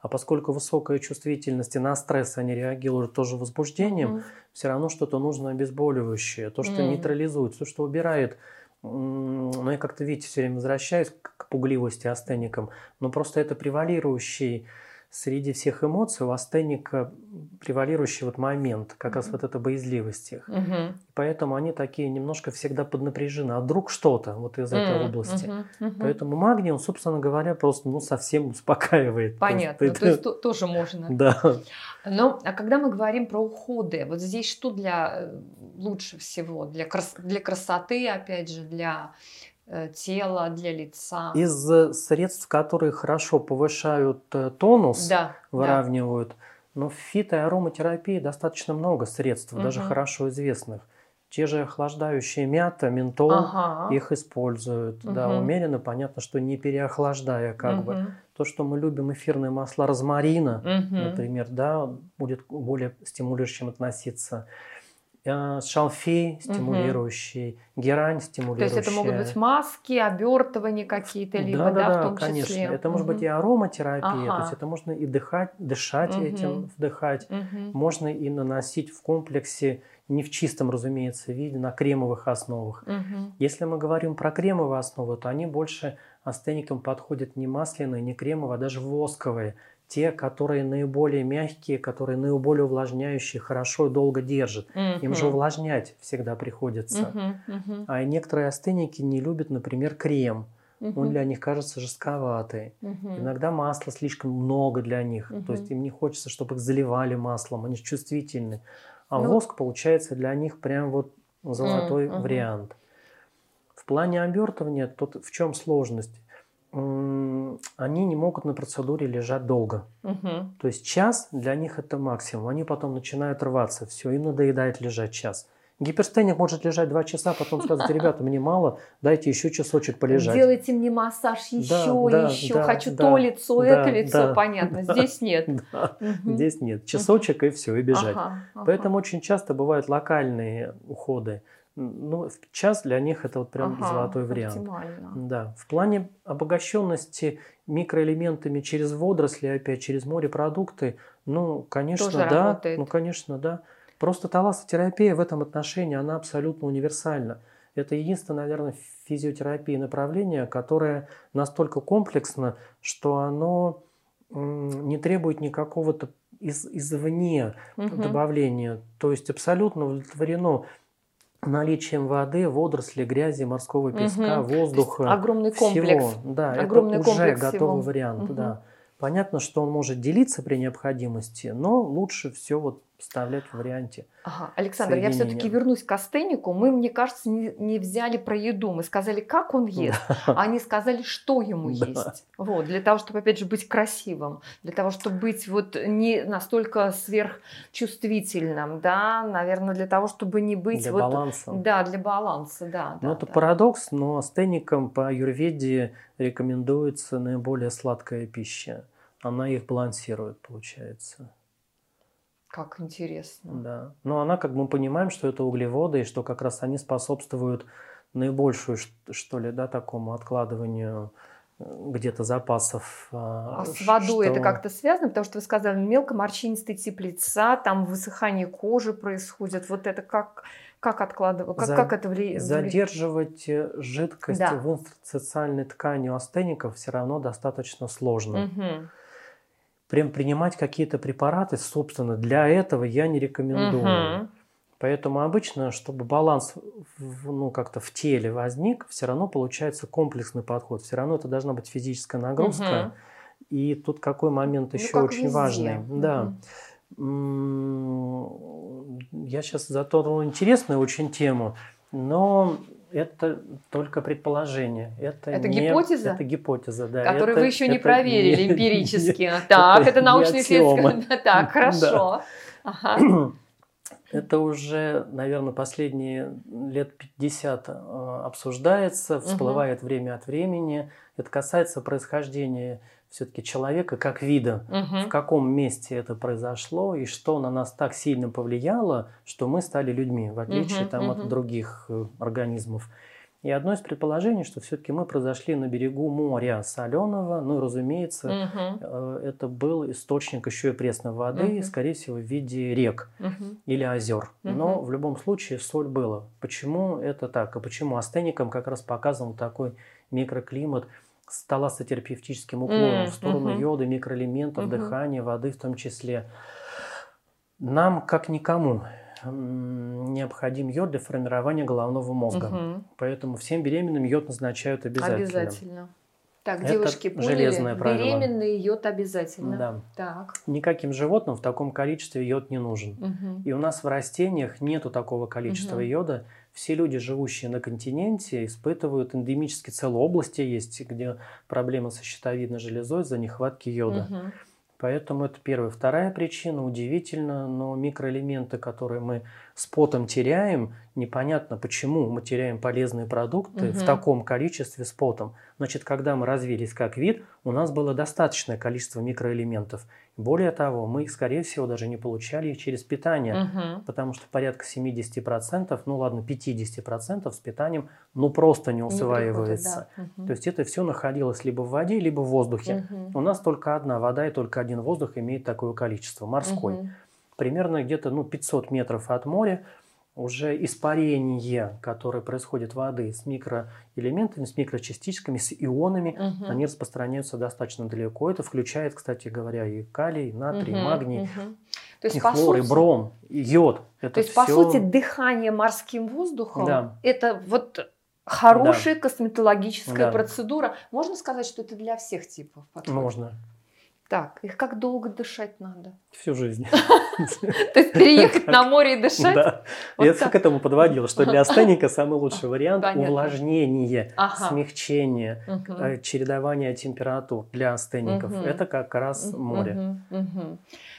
А поскольку высокая чувствительность и на стресс они реагируют тоже возбуждением, Мгм. все равно что-то нужно обезболивающее, то, что М. нейтрализует, то, что убирает. Но я как-то, видите, все время возвращаюсь к к пугливости астеникам. Но просто это превалирующий среди всех эмоций у астеника превалирующий вот момент, как раз Мгм. вот эта боязливость их. Мгм. Поэтому они такие немножко всегда поднапряжены. А вдруг что-то вот из этой М, области. мгм, мгм. Поэтому магний, он, собственно говоря, просто ну, совсем успокаивает. То есть Понятно, то есть то- тоже можно. Да. Но а когда мы говорим про уходы, вот здесь что для э, лучше всего? Для, крас- для красоты, опять же, для э, тела, для лица? Из э, средств, которые хорошо повышают э, тонус, Да, да. выравнивают, но в фито- и ароматерапии достаточно много средств, даже Мгм. хорошо известных. Те же охлаждающие мята, ментол, Ага. их используют. Да, Мгм. умеренно, понятно, что не переохлаждая как бы. Мгм. То, что мы любим эфирные масла розмарина, Мгм. например, да, будет более стимулирующим относиться. Э, шалфей стимулирующий, угу. герань стимулирующая. То есть это могут быть маски, обертывания какие-то, либо, да, да, да, в том конечно. числе. Это угу. может быть и ароматерапия, ага. то есть это можно и дыхать, дышать угу. этим, вдыхать. Угу. Можно и наносить в комплексе не в чистом, разумеется, виде, на кремовых основах. Угу. Если мы говорим про кремовые основы, то они больше астеникам подходят не масляные, не кремовые, а даже восковые те, которые наиболее мягкие, которые наиболее увлажняющие, хорошо и долго держат. Mm-hmm. Им же увлажнять всегда приходится. Mm-hmm. Mm-hmm. А некоторые астеники не любят, например, крем. Mm-hmm. Он для них кажется жестковатый. Mm-hmm. Иногда масла слишком много для них. Mm-hmm. То есть им не хочется, чтобы их заливали маслом, они чувствительны. А ну... воск получается для них прям вот золотой mm-hmm. вариант. В плане обертывания тут в чем сложность? Они не могут на процедуре лежать долго. Угу. То есть час для них это максимум. Они потом начинают рваться, все, им надоедает лежать час. Гиперстеник может лежать два часа, потом сказать, ребята, мне мало, дайте еще часочек полежать. Делайте мне массаж еще, да, еще. Да, Хочу да, то лицо, да, это лицо, да, понятно. Да, Здесь нет. Да, угу. Здесь нет. Часочек и все, и бежать. Ага, ага. Поэтому очень часто бывают локальные уходы ну, в час для них это вот прям ага, золотой вариант. Да. В плане обогащенности микроэлементами через водоросли, опять через морепродукты, ну, конечно, Тоже да. Работает. Ну, конечно, да. Просто талассотерапия в этом отношении, она абсолютно универсальна. Это единственное, наверное, физиотерапия направление, которое настолько комплексно, что оно не требует никакого-то из, извне угу. добавления. То есть абсолютно удовлетворено наличием воды, водорослей, грязи, морского песка, угу. воздуха. Огромный комплекс. Всего. Да, Огромный это уже готовый всего. вариант. Угу. Да. Понятно, что он может делиться при необходимости, но лучше все вот вставлять в варианте. Ага. Александр, я все-таки вернусь к астенику. Мы, мне кажется, не, не взяли про еду. Мы сказали, как он ест, да. а они сказали, что ему да. есть. Вот, для того, чтобы, опять же, быть красивым, для того, чтобы быть вот не настолько сверхчувствительным, да, наверное, для того, чтобы не быть... Для вот, баланса. Да, для баланса, да. Ну, да, это да. парадокс, но астеникам по аюрведе рекомендуется наиболее сладкая пища. Она их балансирует, получается. Как интересно. Да. Но она, как мы понимаем, что это углеводы, и что как раз они способствуют наибольшую, что ли, да, такому откладыванию э, где-то запасов. А, а с водой что... это как-то связано? Потому что вы сказали, мелкоморщинистый тип лица, там высыхание кожи происходит. Вот это как, как откладывать, как, За... как это влияет? Задерживать э, жидкость да. в интерстициальной ткани у астеников все равно достаточно сложно. Угу прям принимать какие-то препараты, собственно, для этого я не рекомендую. Угу. Поэтому обычно, чтобы баланс ну, как-то в теле возник, все равно получается комплексный подход. Все равно это должна быть физическая нагрузка. Угу. И тут какой момент еще ну, очень везде. важный. Угу. Да. Я сейчас затронул интересную очень тему, но это только предположение. Это, это не, гипотеза? Это гипотеза, да. Которую это, вы еще не проверили не, эмпирически. Так, это научный исследование. Так, хорошо. Это уже, наверное, последние лет 50 э, обсуждается, всплывает время от времени. Это касается происхождения все-таки человека как вида, угу. в каком месте это произошло и что на нас так сильно повлияло, что мы стали людьми, в отличие угу, там, угу. от других э, организмов. И одно из предположений, что все-таки мы произошли на берегу моря соленого, ну разумеется, угу. это был источник еще и пресной воды, угу. скорее всего, в виде рек угу. или озер. Угу. Но в любом случае соль была. Почему это так? И почему астеникам как раз показан такой микроклимат? С талассотерапевтическим уклоном mm, в сторону uh-huh. йода, микроэлементов, uh-huh. дыхания, воды в том числе. Нам, как никому, необходим йод для формирования головного мозга. Угу. Поэтому всем беременным йод назначают обязательно. Обязательно. Так, Это девушки, поняли, железное правило. беременный йод обязательно. Да. Так. Никаким животным в таком количестве йод не нужен. Угу. И у нас в растениях нету такого количества угу. йода все люди, живущие на континенте, испытывают эндемически целые области есть, где проблемы со щитовидной железой из-за нехватки йода. Угу. Поэтому это первая. Вторая причина, удивительно, но микроэлементы, которые мы с потом теряем, непонятно почему мы теряем полезные продукты угу. в таком количестве с потом. Значит, когда мы развились как вид, у нас было достаточное количество микроэлементов. Более того, мы, скорее всего, даже не получали их через питание, Мгм. потому что порядка 70%, ну ладно, 50% с питанием ну просто не Не усваивается. приходит, да. То есть это все находилось либо в воде, либо в воздухе. Мгм. У нас только одна вода и только один воздух имеет такое количество, морской. Мгм. Примерно где-то ну, 500 метров от моря уже испарение, которое происходит воды с микроэлементами, с микрочастичками, с ионами, Мгм. они распространяются достаточно далеко. Это включает, кстати говоря, и калий, натрий, Мгм. магний. То есть, и по хлор, и сути, бром, и йод. Это то есть, по всё- сути, дыхание морским воздухом Да. это вот хорошая косметологическая Да. процедура. Можно сказать, что это для всех типов подходит? можно Так, их как долго дышать надо? всю жизнь. То есть переехать на море и дышать? Да. Я к этому подводил, что для астеника самый лучший вариант увлажнение, смягчение, э, чередование температур для астеников. Это как раз море.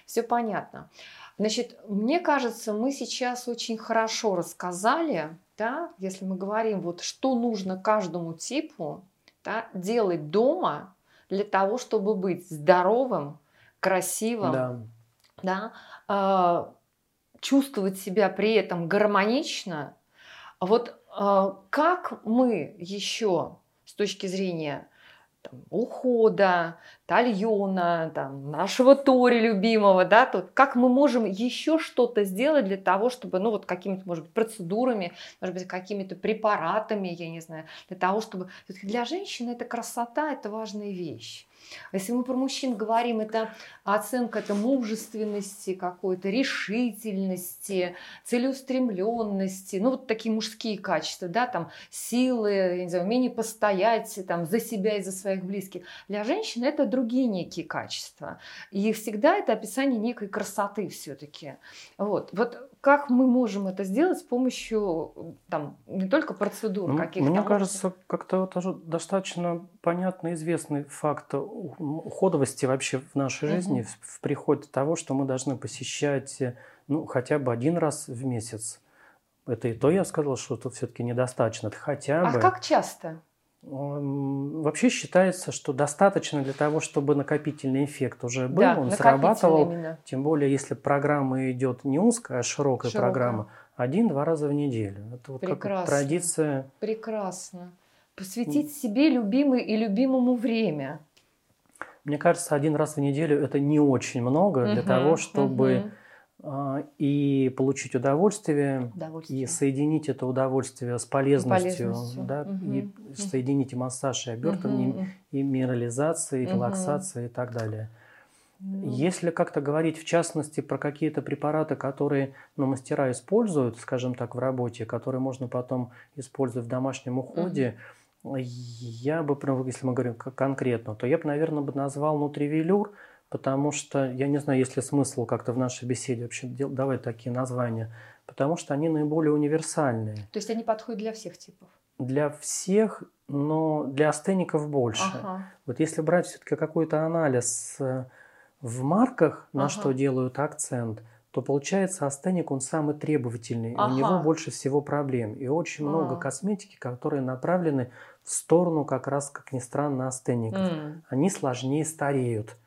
Все понятно. Значит, мне кажется, мы сейчас очень хорошо рассказали, да, если мы говорим, вот что нужно каждому типу да, делать дома для того, чтобы быть здоровым, красивым, Да. да, а, чувствовать себя при этом гармонично. Вот а, как мы еще с точки зрения там, ухода, тальона, там, нашего Тори любимого, да, то как мы можем еще что-то сделать для того, чтобы, ну, вот какими-то, может быть, процедурами, может быть, какими-то препаратами, я не знаю, для того, чтобы... Для женщины это красота, это важная вещь. А Если мы про мужчин говорим, это оценка это мужественности какой-то, решительности, целеустремленности, ну вот такие мужские качества, да, там силы, я не знаю, умение постоять там за себя и за своих близких. Для женщин это другие некие качества. И всегда это описание некой красоты все-таки. Вот. вот как мы можем это сделать с помощью там, не только процедур Ну, каких-то? Мне а кажется, как-то тоже достаточно понятно известный факт уходовости вообще в нашей Мгм. жизни, в, в приходе того, что мы должны посещать э, ну, хотя бы один раз в месяц. Это и то я сказал, что тут все-таки недостаточно. Это хотя А бы. как часто? Вообще считается, что достаточно для того, чтобы накопительный эффект уже был, да, он срабатывал. именно. Тем более, если программа идет не узкая, а широкая, Широкая. программа, один-два раза в неделю. Это вот как Прекрасно. традиция. Прекрасно. Посвятить себе любимой и любимому время. Мне кажется, один раз в неделю это не очень много для Мгм, того, чтобы мгм. А, и получить удовольствие, Удовольствие. и соединить это удовольствие с полезностью, полезностью. да, Мгм, и соединить массаж, и обертывание, Мгм, и минерализация, и Мгм. релаксация и так далее. мгм. Если как-то говорить в частности про какие-то препараты, которые ну, мастера используют, скажем так, в работе, которые можно потом использовать в домашнем уходе, я бы, если мы говорим кон- конкретно, то я бы, наверное, бы назвал нутривелюр, потому что, я не знаю, есть ли смысл как-то в нашей беседе вообще давать такие названия, потому что они наиболее универсальные. То есть они подходят для всех типов. Для всех, но для астеников больше. Ага. Вот если брать все-таки какой-то анализ э, в марках, на Ага. что делают акцент, то получается астеник, он самый требовательный. Ага. У него больше всего проблем. И очень много А. косметики, которые направлены в сторону как раз, как ни странно, астеников. М. Они сложнее стареют.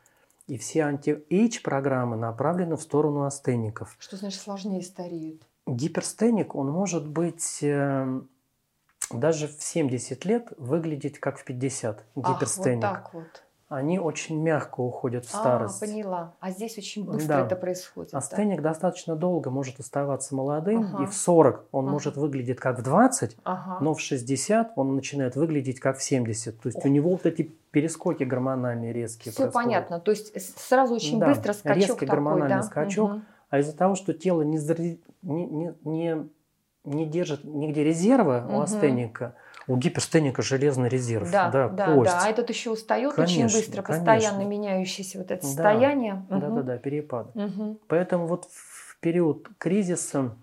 И все anti-age программы направлены в сторону астеников. Что значит сложнее стареют? Гиперстеник, он может быть э, даже в 70 лет выглядеть как в 50. Ах, вот Гиперстеник. так вот. Они очень мягко уходят в А, старость. поняла. А здесь очень быстро Да. это происходит. да? Астеник достаточно долго может оставаться молодым, Ага. и в 40 он Ага. может выглядеть как в 20, Ага. но в 60 он начинает выглядеть как в 70. То есть Ох. у него вот эти перескоки гормональные резкие Все происходят. понятно. То есть сразу очень Да, быстро скачок резкий такой, гормональный да? скачок. Мгм. А из-за того, что тело не, не, не, не, держит нигде резерва Мгм. у астеника, у гиперстеника железный резерв. Да, да, да, кость. А этот еще устает очень Конечно, быстро, конечно. постоянно меняющееся вот это Да. состояние. Мгм. Да-да-да, перепады. Мгм. Поэтому вот в период кризиса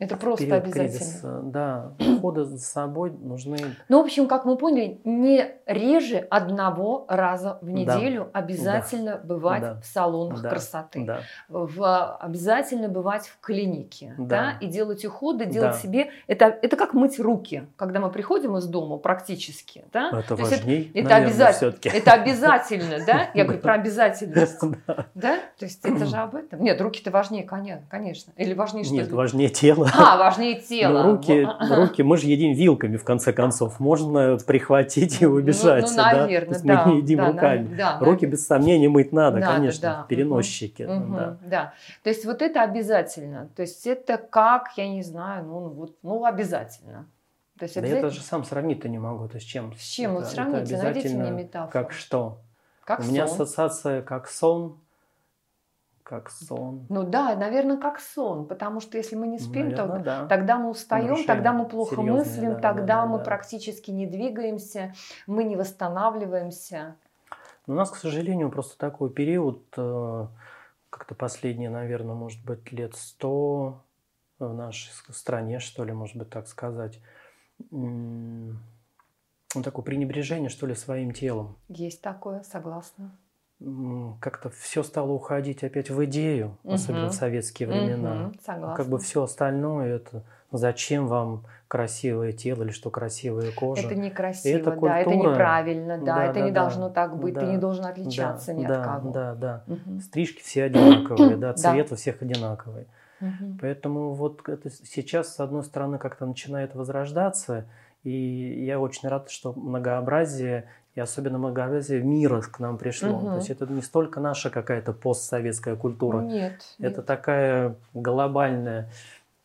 Это просто период обязательно. кризиса, да, ухода за собой нужны Ну, в общем, как мы поняли, не реже одного раза в Да. неделю обязательно бывать Да. в салонах Да. красоты. да, в, обязательно бывать в клинике, да. Да. и делать уходы, делать Да. себе. Это, это как мыть руки, когда мы приходим из дома практически, да. это То есть важней, это наверное, обязательно. Это обязательно, да? Я говорю про обязательность, Да. да? То есть это же об этом. Нет, руки-то важнее, коня- конечно. Или важнее что Нет, важнее тело. А, важнее тело. Ну, руки, руки, мы же едим вилками, в конце концов. Можно прихватить и Ну, убежать. Ну, да? То наверное, есть да. мы не едим да, руками. да, Руки, без сомнения, мыть надо, Надо, конечно. да. Переносчики. Мгм, да. да. То есть вот это обязательно. То есть это как, я не знаю, ну вот, ну обязательно. То есть Да я обязательно. даже сам сравнить-то не могу. То есть чем? С чем? Вот Это- это сравните, найдите мне обязательно метафору. Как что? Как У меня сон. ассоциация как сон. Как сон. Ну да, наверное, как сон, потому что если мы не спим, то Наверное, да. тогда мы устаем, Нарушения тогда мы плохо мыслим, да, тогда да, мы да. практически не двигаемся, мы не восстанавливаемся. У нас, к сожалению, просто такой период, э, как-то последние, наверное, может быть, лет сто в нашей стране, что ли, может быть, так сказать, ну, такое пренебрежение, что ли, своим телом. Есть такое, согласна. Как-то все стало уходить опять в идею, особенно Мгм. в советские времена. Мгм, согласна. Как бы все остальное, это зачем вам красивое тело или что красивая кожа. Это некрасиво, Это да, это неправильно, да, Да, это да, не да. должно так быть, ты Да, не должен отличаться да, ни да, от кого. Да, да. Мгм, Стрижки все одинаковые, да, Да. цвет у всех одинаковый. мгм. Поэтому вот это сейчас, с одной стороны, как-то начинает возрождаться, и я очень рад, что многообразие, и особенно многообразие мира к нам пришло. Мгм. То есть это не столько наша какая-то постсоветская культура, Нет, это нет. такая глобальная,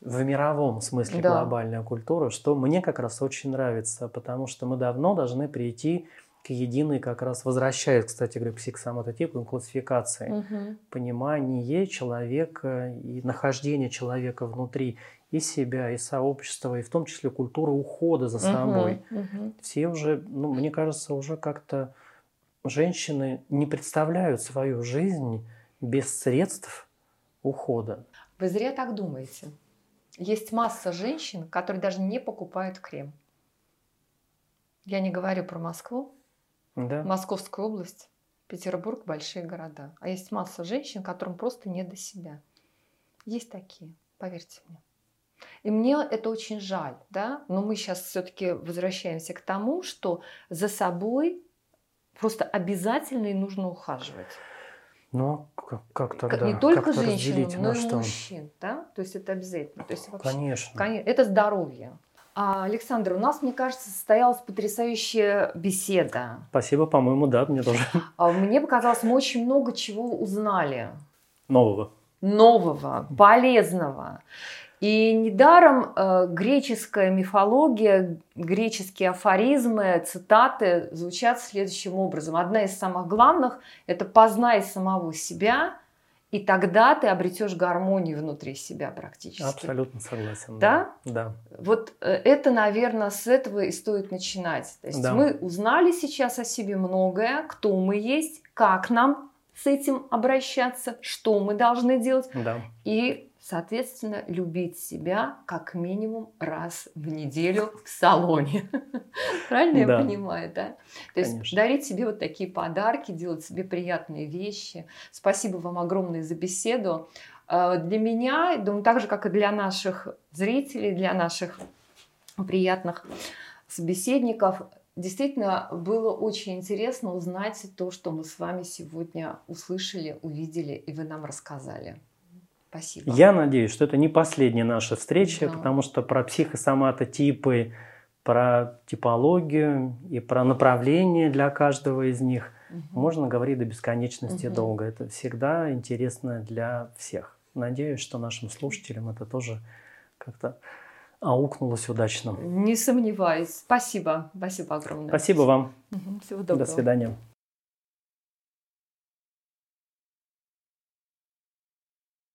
в мировом смысле Да. глобальная культура, что мне как раз очень нравится, потому что мы давно должны прийти к единой, как раз возвращаясь, кстати говоря, к психосоматотипу и классификации Мгм. понимание человека и нахождение человека внутри и себя, и сообщества, и в том числе культуры ухода за собой. Мгм, мгм. Все уже, ну, мне кажется, уже как-то женщины не представляют свою жизнь без средств ухода. Вы зря так думаете. Есть масса женщин, которые даже не покупают крем. Я не говорю про Москву, Да? Московскую область, Петербург, большие города. А есть масса женщин, которым просто не до себя. Есть такие, поверьте мне. И мне это очень жаль, да, но мы сейчас все-таки возвращаемся к тому, что за собой просто обязательно и нужно ухаживать. Ну, как, как Как тогда? не только женщинам, разделить но и что? мужчин, да, то есть это обязательно. То есть вообще, Конечно. Конечно, это здоровье. А, Александр, у нас, мне кажется, состоялась потрясающая беседа. Спасибо, по-моему, да, мне тоже А, Мне показалось, мы очень много чего узнали. нового. Нового, полезного. И недаром э, греческая мифология, греческие афоризмы, цитаты звучат следующим образом. Одна из самых главных – это «познай самого себя», и тогда ты обретешь гармонию внутри себя практически. Абсолютно согласен. Да? Да. Вот э, это, наверное, с этого и стоит начинать. То есть Да. мы узнали сейчас о себе многое, кто мы есть, как нам с этим обращаться, что мы должны делать, Да. и, соответственно, любить себя как минимум раз в неделю в салоне. Правильно я Да. понимаю, да? То есть Конечно. дарить себе вот такие подарки, делать себе приятные вещи. Спасибо вам огромное за беседу. Э, Для меня, думаю, так же, как и для наших зрителей, для наших приятных собеседников, действительно было очень интересно узнать то, что мы с вами сегодня услышали, увидели, и вы нам рассказали. Спасибо. Я надеюсь, что это не последняя наша встреча, Да. потому что про психосоматотипы, про типологию и про направление для каждого из них Мгм. можно говорить до бесконечности Мгм. долго. Это всегда интересно для всех. Надеюсь, что нашим слушателям это тоже как-то аукнулось удачно. Не сомневаюсь. Спасибо. Спасибо огромное. Спасибо вам. Мгм. Всего доброго. До свидания.